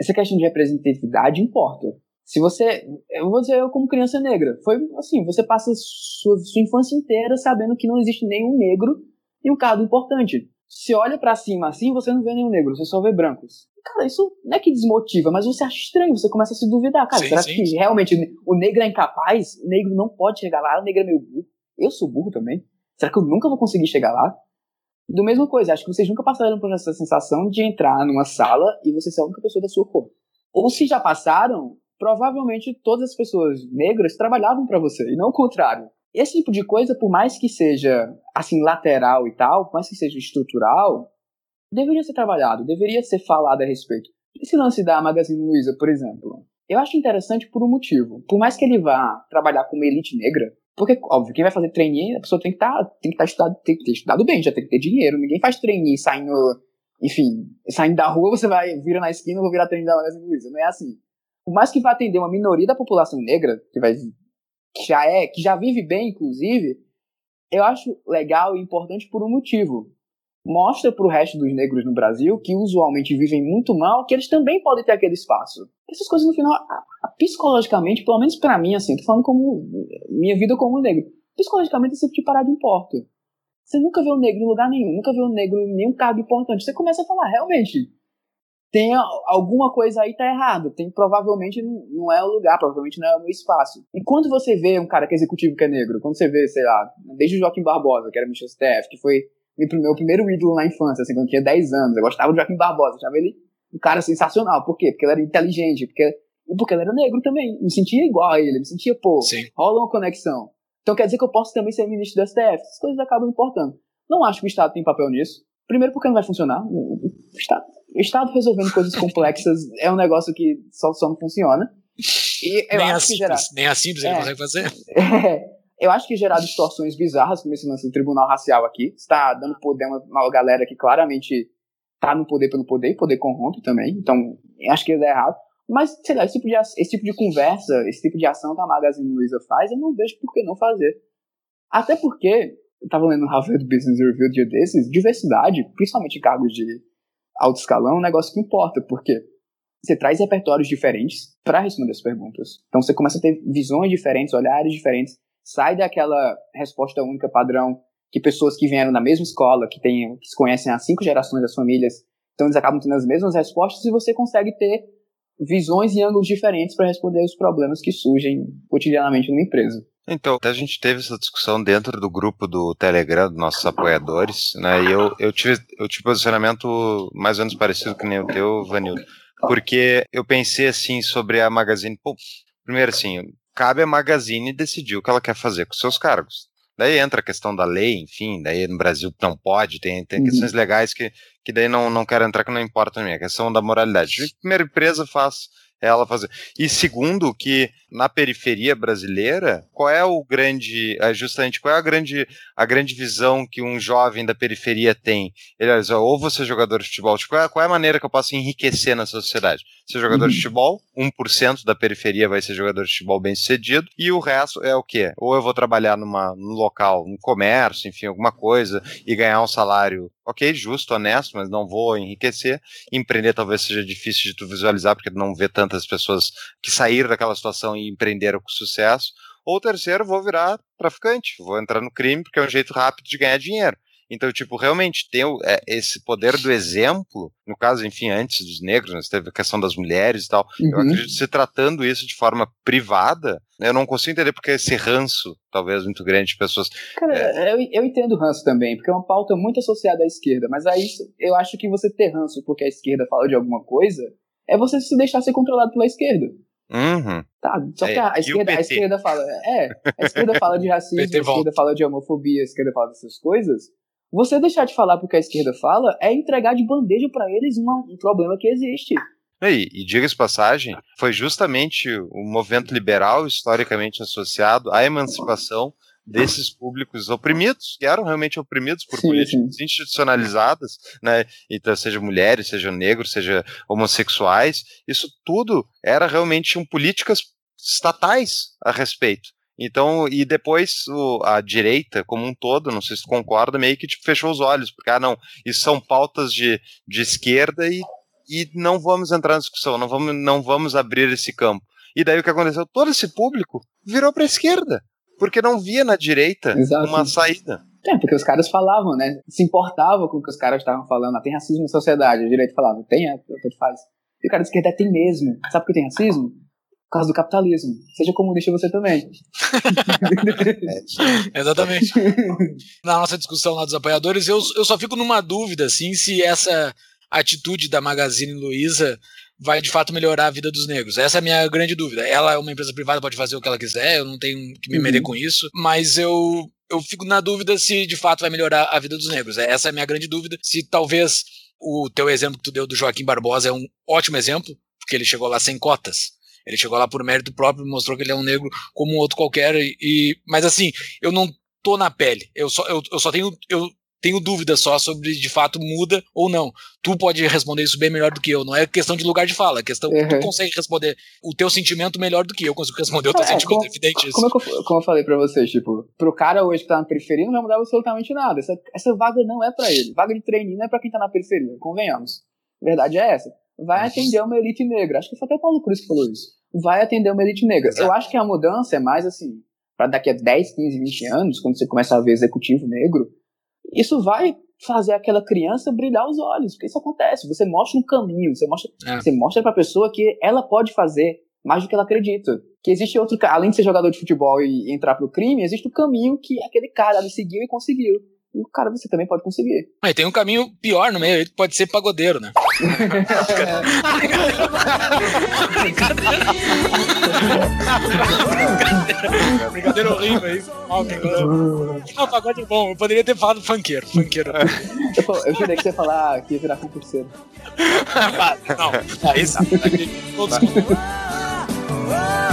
Essa questão de representatividade importa. Se você. Eu vou dizer, eu como criança negra. Foi assim: você passa sua, sua infância inteira sabendo que não existe nenhum negro em um cargo importante. Se olha pra cima assim, você não vê nenhum negro, você só vê brancos. Cara, isso não é que desmotiva, mas você acha estranho, você começa a se duvidar. Cara, Sim, será sim. que realmente o negro é incapaz? O negro não pode chegar lá? O negro é meio burro? Eu sou burro também? Será que eu nunca vou conseguir chegar lá? Do mesma coisa, acho que vocês nunca passaram por essa sensação de entrar numa sala e você ser a única pessoa da sua cor. Ou se já passaram, provavelmente todas as pessoas negras trabalhavam para você, e não o contrário. Esse tipo de coisa, por mais que seja assim lateral e tal, por mais que seja estrutural, deveria ser trabalhado, deveria ser falado a respeito. Esse lance da Magazine Luiza, por exemplo, eu acho interessante por um motivo. Por mais que ele vá trabalhar como elite negra, porque, óbvio, quem vai fazer trainee, a pessoa tem que tá, que tá estudado, tem que ter estudado bem, já tem que ter dinheiro. Ninguém faz trainee saindo, enfim, saindo da rua, você vai, vira na esquina, eu vou virar trainee da Magazine Luiza. Não é assim. Por mais que vá atender uma minoria da população negra, que vai que já é, que já vive bem, inclusive, eu acho legal e importante por um motivo. Mostra para o resto dos negros no Brasil, que usualmente vivem muito mal, que eles também podem ter aquele espaço. Essas coisas, no final, psicologicamente, pelo menos para mim, assim, tô falando como minha vida como negro, psicologicamente esse tipo de parada importa. Você nunca vê o negro em lugar nenhum, nunca vê o negro em nenhum cargo importante. Você começa a falar, realmente, tem alguma coisa aí tá errada. Tem provavelmente não é o lugar, provavelmente não é o espaço. E quando você vê um cara que é executivo que é negro, quando você vê, sei lá, desde o Joaquim Barbosa, que era Michel Steff, que foi meu primeiro ídolo na infância, assim, quando eu tinha 10 anos, eu gostava do Joaquim Barbosa, achava ele um cara sensacional. Por quê? Porque ele era inteligente, porque e porque ele era negro também. Me sentia igual a ele, me sentia, pô, Sim. rola uma conexão. Então quer dizer que eu posso também ser ministro do STF. Essas coisas acabam importando. Não acho que o Estado tem papel nisso. Primeiro porque não vai funcionar. O Estado o Estado resolvendo coisas complexas é um negócio que só, só não funciona. E eu nem, acho a que simples, gerar, nem a simples ele É. consegue fazer. é, eu acho que gerar distorções bizarras, como esse lance do tribunal racial aqui, está dando poder a uma, uma galera que claramente está no poder pelo poder, e poder corrompe também. Então, acho que ele é errado. Mas, sei lá, esse tipo, de, esse tipo de conversa, esse tipo de ação que a Magazine Luiza faz, eu não vejo por que não fazer. Até porque, eu tava lendo o Harvard Business Review dia desses, diversidade, principalmente em cargos de alto escalão, é um negócio que importa, porque você traz repertórios diferentes para responder as perguntas. Então você começa a ter visões diferentes, olhares diferentes, sai daquela resposta única padrão que pessoas que vieram da mesma escola, que, tem, que se conhecem há cinco gerações das famílias, então eles acabam tendo as mesmas respostas e você consegue ter visões e ângulos diferentes para responder os problemas que surgem cotidianamente numa empresa. Então, até a gente teve essa discussão dentro do grupo do Telegram, dos nossos apoiadores, né? E eu, eu, tive, eu tive posicionamento mais ou menos parecido com nem o teu, Vanildo. Porque eu pensei assim sobre a Magazine. Pô, primeiro assim, cabe a Magazine decidir o que ela quer fazer com seus cargos. Daí entra a questão da lei, enfim, daí no Brasil não pode, tem, tem Uhum. questões legais que, que daí não, não quero entrar, que não importa a mim, a questão da moralidade. Primeiro, empresa faz ela fazer. E segundo, que na periferia brasileira, qual é o grande, é, justamente, qual é a grande, a grande visão que um jovem da periferia tem? Ele diz, ou você é jogador de futebol, tipo, qual é, qual é a maneira que eu posso enriquecer na sociedade? Ser jogador Uhum. de futebol, 1% da periferia vai ser jogador de futebol bem sucedido, e o resto é o quê? Ou eu vou trabalhar numa, num local, um comércio, enfim, alguma coisa, e ganhar um salário, ok, justo, honesto, mas não vou enriquecer. Empreender talvez seja difícil de tu visualizar, porque tu não vê tantas pessoas que saíram daquela situação e empreenderam com sucesso. Ou terceiro, vou virar traficante, vou entrar no crime, porque é um jeito rápido de ganhar dinheiro. Então, tipo, realmente ter o- é, esse poder do exemplo, no caso, enfim, antes dos negros, né, teve a questão das mulheres e tal, eu Uhum. acredito que se tratando isso de forma privada, né, eu não consigo entender porque esse ranço, talvez, muito grande de pessoas. Cara, eu, eu entendo ranço também, porque é uma pauta muito associada à esquerda, mas aí eu acho que você ter ranço porque a esquerda fala de alguma coisa é você se deixar ser controlado pela esquerda. Uhum. Tá, só que É, a, a o esquerda, a esquerda fala. É, a esquerda fala de racismo, a volta. esquerda fala de homofobia, a esquerda fala dessas coisas. Você deixar de falar porque a esquerda fala é entregar de bandeja pra eles uma- um problema que existe. E, e diga-se passagem, foi justamente o movimento liberal, historicamente associado à emancipação desses públicos oprimidos, que eram realmente oprimidos por Sim, políticas institucionalizadas, né? Então, seja mulheres, seja negros, seja homossexuais, isso tudo era realmente um políticas estatais a respeito. Então, e depois o- a direita, como um todo, não sei se tu concorda, meio que tipo, fechou os olhos, porque, ah, não, isso são pautas de, de esquerda e, e não vamos entrar na discussão, não vamos, não vamos abrir esse campo. E daí o que aconteceu? Todo esse público virou para a esquerda, porque não via na direita Exato. uma saída. É, porque os caras falavam, né? Se importavam com o que os caras estavam falando. Ah, tem racismo na sociedade. A direita falava, tem, é, tanto faz. E o cara de esquerda é, tem mesmo. Sabe por que tem racismo? Por causa do capitalismo. Seja comunista você também. Exatamente. Na nossa discussão lá dos apoiadores, eu, eu só fico numa dúvida, assim, se essa atitude da Magazine Luiza vai de fato melhorar a vida dos negros. Essa é a minha grande dúvida. Ela é uma empresa privada, pode fazer o que ela quiser, eu não tenho que me meter Uhum. com isso, mas eu, eu fico na dúvida se de fato vai melhorar a vida dos negros. Essa é a minha grande dúvida. Se talvez o teu exemplo que tu deu do Joaquim Barbosa é um ótimo exemplo, porque ele chegou lá sem cotas. Ele chegou lá por mérito próprio, mostrou que ele é um negro como um outro qualquer. E, e- mas assim, eu não tô na pele. Eu só, eu, eu só tenho, eu tenho dúvida só sobre de fato muda ou não. Tu pode responder isso bem melhor do que eu. Não é questão de lugar de fala, é questão Uhum. tu consegue responder o teu sentimento melhor do que eu consigo responder o teu É, sentimento. como- evidente isso. Como, eu, como eu falei pra vocês, tipo, pro cara hoje que tá na periferia não vai mudar absolutamente nada. Essa, essa vaga não é pra ele. Vaga de treininho não é pra quem tá na periferia, convenhamos. A verdade é essa. Vai atender uma elite negra. Acho que foi até o Paulo Cruz que falou isso. Vai atender uma elite negra. Exato. Eu acho que a mudança é mais assim, pra daqui a 10, 15, 20 anos, quando você começar a ver executivo negro, isso vai fazer aquela criança brilhar os olhos, porque isso acontece. Você mostra um caminho, você mostra, É. você mostra pra pessoa que ela pode fazer mais do que ela acredita. Que existe outro além de ser jogador de futebol e entrar pro crime, existe o caminho que aquele cara ali seguiu e conseguiu. E o cara você também pode conseguir. Mas tem um caminho pior no meio, aí, que pode ser pagodeiro, né? Brincadeira horrível aí. Mal. Não, pagode é bom. Eu poderia ter falado funkeiro. Funkeiro. Eu, eu jurei que você ia falar que ia virar concurseiro. não, aí sabe. Todos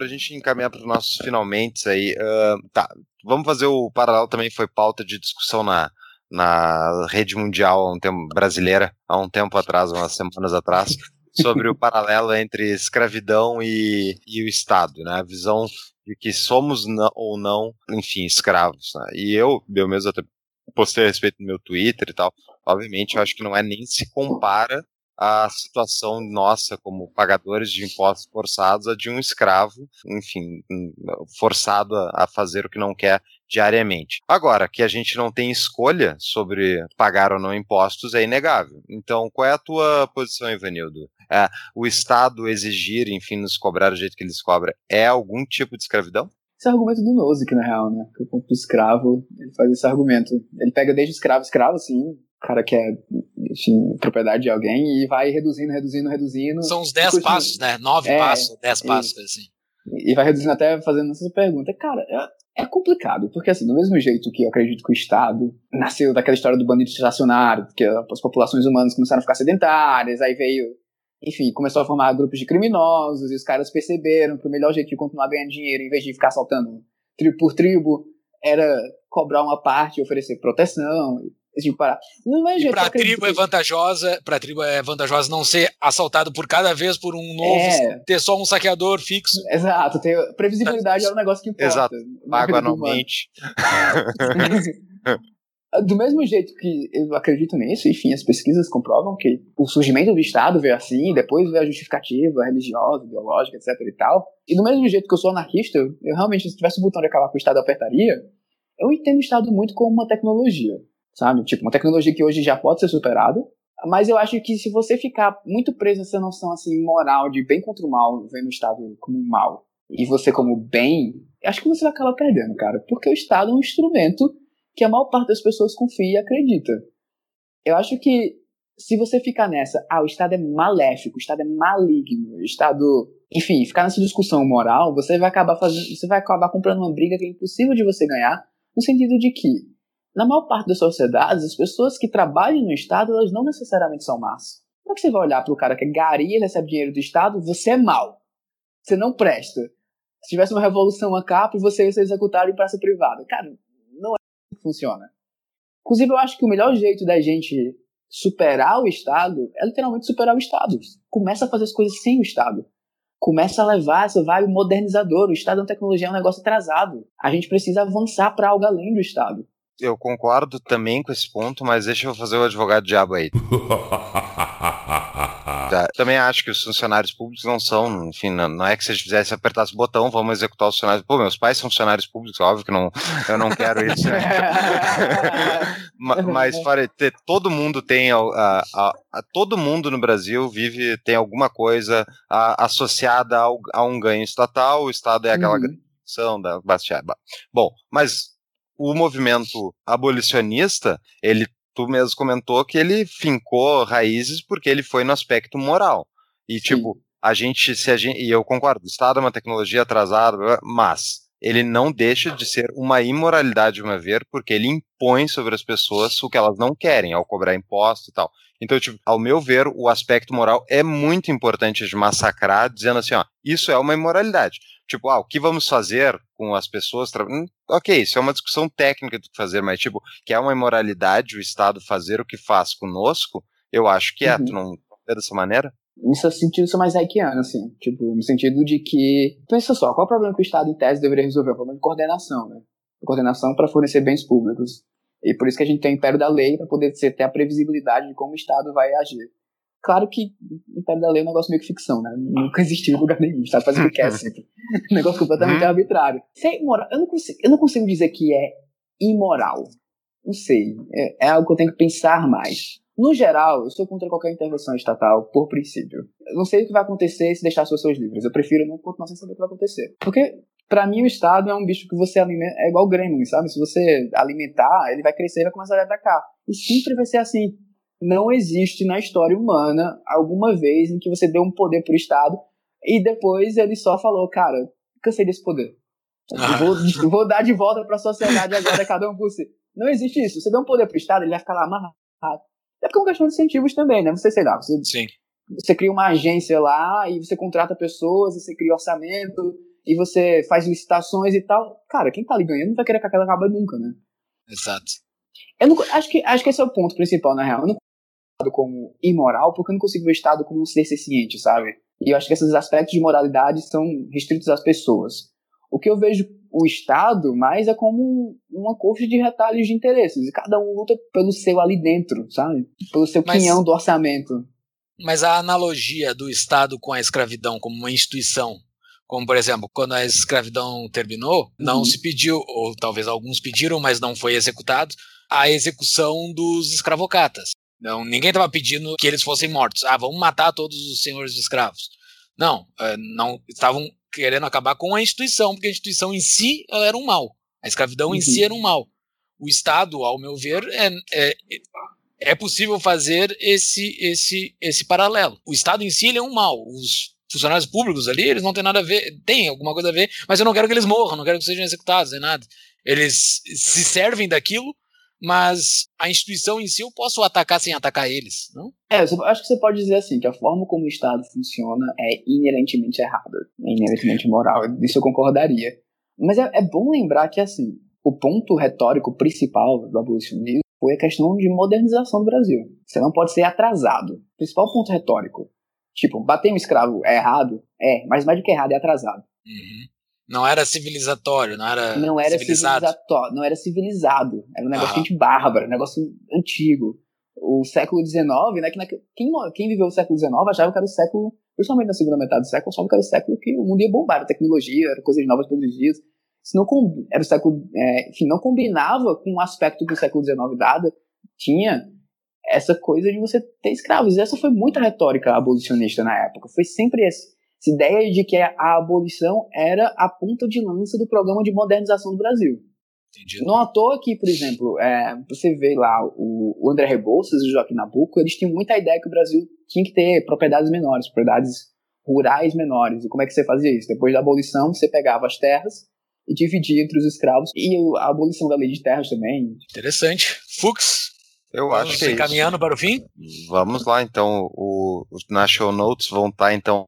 Pra gente encaminhar para os nossos finalmente aí, ah, tá, vamos fazer o paralelo também foi pauta de discussão na, na rede mundial um tempo, brasileira, há um tempo atrás, umas semanas atrás, sobre o paralelo entre escravidão e, e o Estado, né? A visão de que somos na- ou não, enfim, escravos. né? E eu, eu mesmo até postei a respeito no meu Twitter e tal. Obviamente, eu acho que não é nem se compara a situação nossa como pagadores de impostos forçados a de um escravo, enfim, hum, forçado a, fazer o que não quer diariamente. Agora, que a gente não tem escolha sobre pagar ou não impostos é inegável. Então, qual é a tua posição, Ivanildo? É, o Estado exigir, enfim, nos cobrar do jeito que eles cobram, é algum tipo de escravidão? Esse é o argumento do Nozick, na real, né? Que o ponto do escravo, ele faz esse argumento. Ele pega desde escravo, escravo, sim, cara que é, enfim, propriedade de alguém, e vai reduzindo, reduzindo, reduzindo. São uns 10 Continua. passos, né? 9 É, passos, 10 isso. passos, assim. E vai reduzindo até fazendo essa pergunta. Cara, é, é complicado, porque assim, do mesmo jeito que eu acredito que o Estado nasceu daquela história do bandido estacionário, porque as populações humanas começaram a ficar sedentárias, aí veio, enfim, começou a formar grupos de criminosos, e os caras perceberam que o melhor jeito de continuar ganhando dinheiro, em vez de ficar assaltando tribo por tribo, era cobrar uma parte e oferecer proteção. Esse tipo de parada. E jeito pra tribo é vantajosa, pra tribo é vantajosa não ser assaltado por cada vez por um novo, É. ter só um saqueador fixo. Exato, ter, previsibilidade é um negócio que importa. Exato. do humano. anualmente. Do mesmo jeito que eu acredito nisso, enfim, as pesquisas comprovam que o surgimento do Estado veio assim, depois veio a justificativa religiosa, ideológica, etc e tal. E do mesmo jeito que eu sou anarquista, eu, eu realmente, se tivesse o botão de acabar com o Estado, eu apertaria. Eu entendo o Estado muito como uma tecnologia, sabe? Tipo, uma tecnologia que hoje já pode ser superada, mas eu acho que se você ficar muito preso nessa noção, assim, moral de bem contra o mal, vendo o Estado como mal, e você como bem, acho que você vai acabar perdendo, cara. Porque o Estado é um instrumento que a maior parte das pessoas confia e acredita. Eu acho que se você ficar nessa, ah, o Estado é maléfico, o Estado é maligno, o Estado, enfim, ficar nessa discussão moral, você vai acabar fazendo, você vai acabar comprando uma briga que é impossível de você ganhar, no sentido de que na maior parte das sociedades, as pessoas que trabalham no Estado, elas não necessariamente são más. Como é que você vai olhar para o cara que é gari, recebe dinheiro do Estado, você é mal. Você não presta. Se tivesse uma revolução a capa, você ia ser executado em praça privada. Cara, não é assim que funciona. Inclusive, eu acho que o melhor jeito da gente superar o Estado é literalmente superar o Estado. Começa a fazer as coisas sem o Estado. Começa a levar essa vibe modernizadora. O Estado é uma tecnologia, é um negócio atrasado. A gente precisa avançar para algo além do Estado. Eu concordo também com esse ponto, mas deixa eu fazer o advogado diabo aí. Tá, Também acho que os funcionários públicos não são, enfim, não, não é que se a gente fizesse apertasse o botão, vamos executar os funcionários. Pô, meus pais são funcionários públicos, óbvio que não, eu não quero isso. Né? Ma- Mas fora, te- todo mundo tem, a, a- a- a- todo mundo no Brasil vive, tem alguma coisa a- associada ao- a um ganho estatal, o Estado é aquela Uhum. da bastiada. Bom, mas o movimento abolicionista, ele, tu mesmo comentou que ele fincou raízes porque ele foi no aspecto moral. E, tipo, a gente, se a gente, e eu concordo, o Estado é uma tecnologia atrasada, mas ele não deixa de ser uma imoralidade, a meu ver, porque ele impõe sobre as pessoas o que elas não querem, ao cobrar imposto e tal. Então, tipo, ao meu ver, o aspecto moral é muito importante de massacrar, dizendo assim, ó, isso é uma imoralidade. Tipo, ah, o que vamos fazer com as pessoas? Hum, ok, isso é uma discussão técnica do que fazer, mas, tipo, que é uma imoralidade o Estado fazer o que faz conosco, eu acho que é. Uhum. Tu não vê dessa maneira? Nesse sentido, eu sou mais haikiano, assim. Tipo, no sentido de que. Pensa só, qual é o problema que o Estado, em tese, deveria resolver? O problema de coordenação, né? Coordenação para fornecer bens públicos. E por isso que a gente tem o império da lei, para poder ter a previsibilidade de como o Estado vai agir. Claro que o império da lei é um negócio meio que ficção, né? Nunca existiu em lugar nenhum. O Estado faz o que quer sempre. Um negócio completamente Uhum. arbitrário. Ser imoral, eu não, consigo, eu não consigo dizer que é imoral. Não sei. É, é algo que eu tenho que pensar mais. No geral, eu sou contra qualquer intervenção estatal, por princípio. Eu não sei o que vai acontecer se deixar as pessoas livres. Eu prefiro não continuar sem saber o que vai acontecer. Porque, pra mim, o Estado é um bicho que você alimenta. É igual o gremlin, sabe? Se você alimentar, ele vai crescer e vai começar a atacar. E sempre vai ser assim. Não existe na história humana alguma vez em que você deu um poder pro Estado e depois ele só falou, cara, cansei desse poder. Vou, vou dar de volta pra sociedade agora, cada um por si. Não existe isso. Você dá um poder pro Estado, ele vai ficar lá amarrado. É porque é uma questão de incentivos também, né? Você, sei lá, você, Sim. você cria uma agência lá e você contrata pessoas, e você cria orçamento e você faz licitações e tal. Cara, quem tá ali ganhando não vai querer que aquela acabe nunca, né? Exato. Eu não, acho, que, acho que esse é o ponto principal, na real. Eu não consigo o Estado como imoral porque eu não consigo ver o Estado como um ser ciente, sabe? E eu acho que esses aspectos de moralidade são restritos às pessoas. O que eu vejo o Estado mais é como uma coxa de retalhos de interesses. E cada um luta pelo seu ali dentro, sabe? Pelo seu Mas- quinhão do orçamento. Mas a analogia do Estado com a escravidão como uma instituição, como por exemplo, quando a escravidão terminou, não Uhum. se pediu, ou talvez alguns pediram, mas não foi executado, a execução dos escravocatas. Não, ninguém estava pedindo que eles fossem mortos. Ah, vamos matar todos os senhores de escravos. Não, eh, não estavam querendo acabar com a instituição, porque a instituição em si ela era um mal. A escravidão em Uhum. si era um mal. O Estado, ao meu ver, é, é, é possível fazer esse, esse, esse paralelo. O Estado em si ele é um mal. Os funcionários públicos ali, eles não têm nada a ver, tem alguma coisa a ver, mas eu não quero que eles morram, não quero que sejam executados, nem nada. Eles se servem daquilo, mas a instituição em si eu posso atacar sem atacar eles, não? É, eu acho que você pode dizer assim, que a forma como o Estado funciona é inerentemente errada, é inerentemente moral, isso eu concordaria. Mas é, é bom lembrar que, assim, o ponto retórico principal do abolicionismo foi a questão de modernização do Brasil. Você não pode ser atrasado. Principal ponto retórico. Tipo, bater um escravo é errado? É, mas mais do que errado é atrasado. Uhum. Não era civilizatório, não era, Não era civilizatório, não era civilizado. Era um negócio de gente bárbara, um negócio antigo. O século XIX, né? Que naque- quem, quem viveu o século XIX achava que era o século, principalmente na segunda metade do século, achava que era o século que o mundo ia bombar, era tecnologia, era coisas novas todos os dias. Isso não era o século, é, enfim, não combinava com o aspecto que o século XIX dada tinha essa coisa de você ter escravos. E essa foi muita retórica abolicionista na época. Foi sempre esse, essa ideia de que a abolição era a ponta de lança do programa de modernização do Brasil. Entendido. Não à toa que, por exemplo, é, você vê lá o, o André Rebouças e o Joaquim Nabuco, eles tinham muita ideia que o Brasil tinha que ter propriedades menores, propriedades rurais menores. E como é que você fazia isso? Depois da abolição, você pegava as terras e dividia entre os escravos. E a abolição da lei de terras também. Interessante. Fux, Eu vamos acho que é isso. encaminhando para o fim? Vamos lá, então. O, os- na show notes vão estar, então,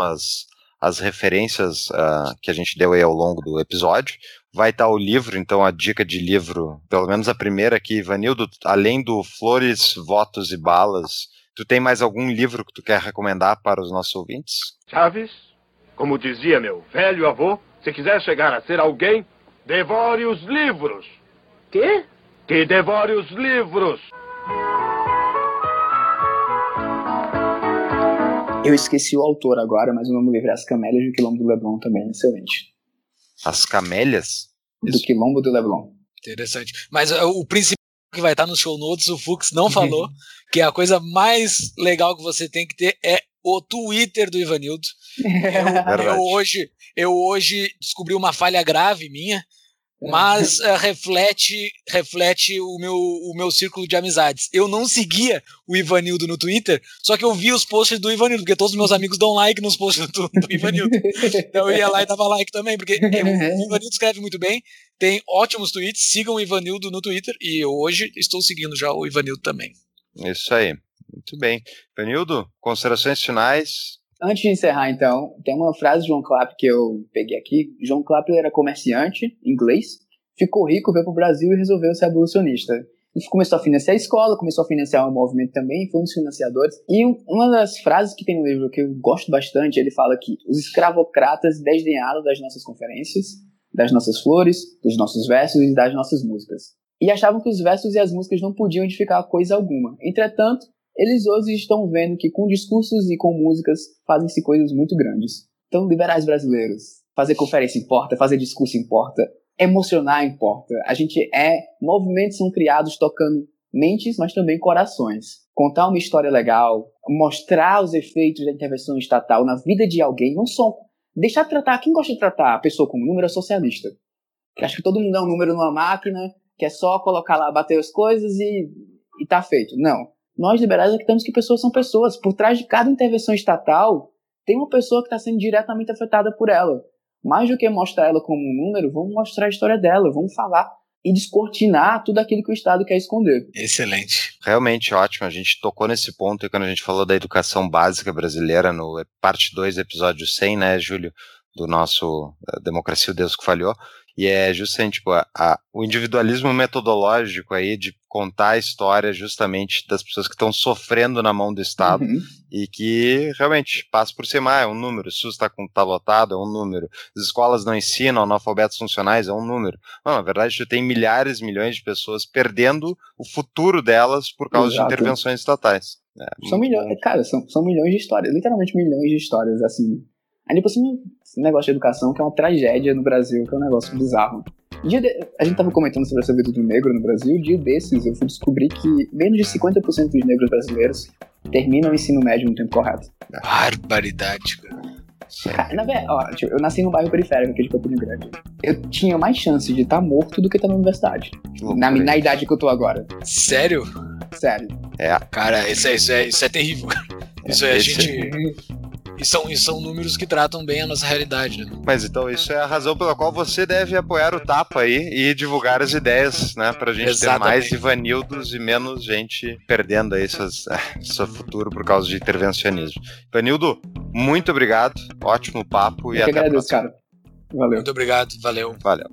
as, as referências ah, que a gente deu aí ao longo do episódio. Vai estar o livro, então, a dica de livro, pelo menos a primeira aqui, Vanildo, além do Flores, Votos e Balas, tu tem mais algum livro que tu quer recomendar para os nossos ouvintes? Chaves, como dizia meu velho avô, se quiser chegar a ser alguém, devore os livros. Quê? Que devore os livros. Eu esqueci o autor agora, mas o nome do livro é As Camélias do Quilombo do Leblon também, excelente. As camélias? Do Quilombo do Leblon. Interessante. Mas uh, o principal que vai estar nos show notes, o Fux não falou, que a coisa mais legal que você tem que ter é o Twitter do Ivanildo. Eu, eu hoje, eu hoje descobri uma falha grave minha, mas uh, reflete reflete o meu, o meu círculo de amizades. Eu não seguia o Ivanildo no Twitter, só que eu vi os posts do Ivanildo, porque todos os meus amigos dão like nos posts do, do Ivanildo. então eu ia lá e dava like também, porque eu, o Ivanildo escreve muito bem, tem ótimos tweets, sigam o Ivanildo no Twitter, e eu hoje estou seguindo já o Ivanildo também. Isso aí. Muito bem. Ivanildo, considerações finais? Antes de encerrar, então, tem uma frase de João Clapp que eu peguei aqui. João Clapp era comerciante, inglês, ficou rico, veio para o Brasil e resolveu ser abolicionista. E começou a financiar a escola, começou a financiar o movimento também, foi um dos financiadores. E uma das frases que tem no livro que eu gosto bastante, ele fala que os escravocratas desdenharam das nossas conferências, das nossas flores, dos nossos versos e das nossas músicas. E achavam que os versos e as músicas não podiam edificar coisa alguma. Entretanto, eles hoje estão vendo que com discursos e com músicas fazem-se coisas muito grandes. Então, liberais brasileiros, fazer conferência importa, fazer discurso importa, emocionar importa. A gente é, movimentos são criados tocando mentes, mas também corações. Contar uma história legal, mostrar os efeitos da intervenção estatal na vida de alguém, não só deixar de tratar, quem gosta de tratar a pessoa como número é socialista. Acha que todo mundo é um número numa máquina, que é só colocar lá, bater as coisas e, e tá feito. Não. Nós liberais acreditamos que pessoas são pessoas. Por trás de cada intervenção estatal, tem uma pessoa que está sendo diretamente afetada por ela. Mais do que mostrar ela como um número, vamos mostrar a história dela, vamos falar e descortinar tudo aquilo que o Estado quer esconder. Excelente. Realmente ótimo. A gente tocou nesse ponto quando a gente falou da educação básica brasileira no parte 2, episódio 100, né, Júlio? Do nosso eh, Democracia o Deus que Falhou. E é justamente tipo, a, a, o individualismo metodológico aí de contar a história justamente das pessoas que estão sofrendo na mão do Estado uhum. e que realmente passa por cima, ah, é um número, o SUS está tá lotado, é um número, as escolas não ensinam analfabetos funcionais, é um número. Não, na verdade, tu tem milhares, milhões de pessoas perdendo o futuro delas por causa Exato. de intervenções estatais. É, são milhões, cara, são, são milhões de histórias, literalmente milhões de histórias, assim, Aí depois um negócio de educação que é uma tragédia no Brasil, que é um negócio bizarro. Dia de... A gente tava comentando sobre essa vida do negro no Brasil, dia desses eu fui descobrir que menos de 50% dos negros brasileiros terminam o ensino médio no tempo correto. Barbaridade, cara. Cara, na verdade, ó, tipo, eu nasci num bairro periférico aqui de Campina Grande. Eu tinha mais chance de estar tá morto do que estar tá na universidade. Na, na idade que eu tô agora. Sério? Sério. É. Cara, isso é, isso é, isso é terrível. Isso é, a gente. E são, e são números que tratam bem a nossa realidade. Né? Mas então isso é a razão pela qual você deve apoiar o Tapa aí e divulgar as ideias, né? Pra gente Exatamente. ter mais Ivanildos e menos gente perdendo aí seus, seu futuro por causa de intervencionismo. Ivanildo, muito obrigado. Ótimo papo Eu e até agradeço, a próxima. cara. Valeu. Muito obrigado, valeu. Valeu.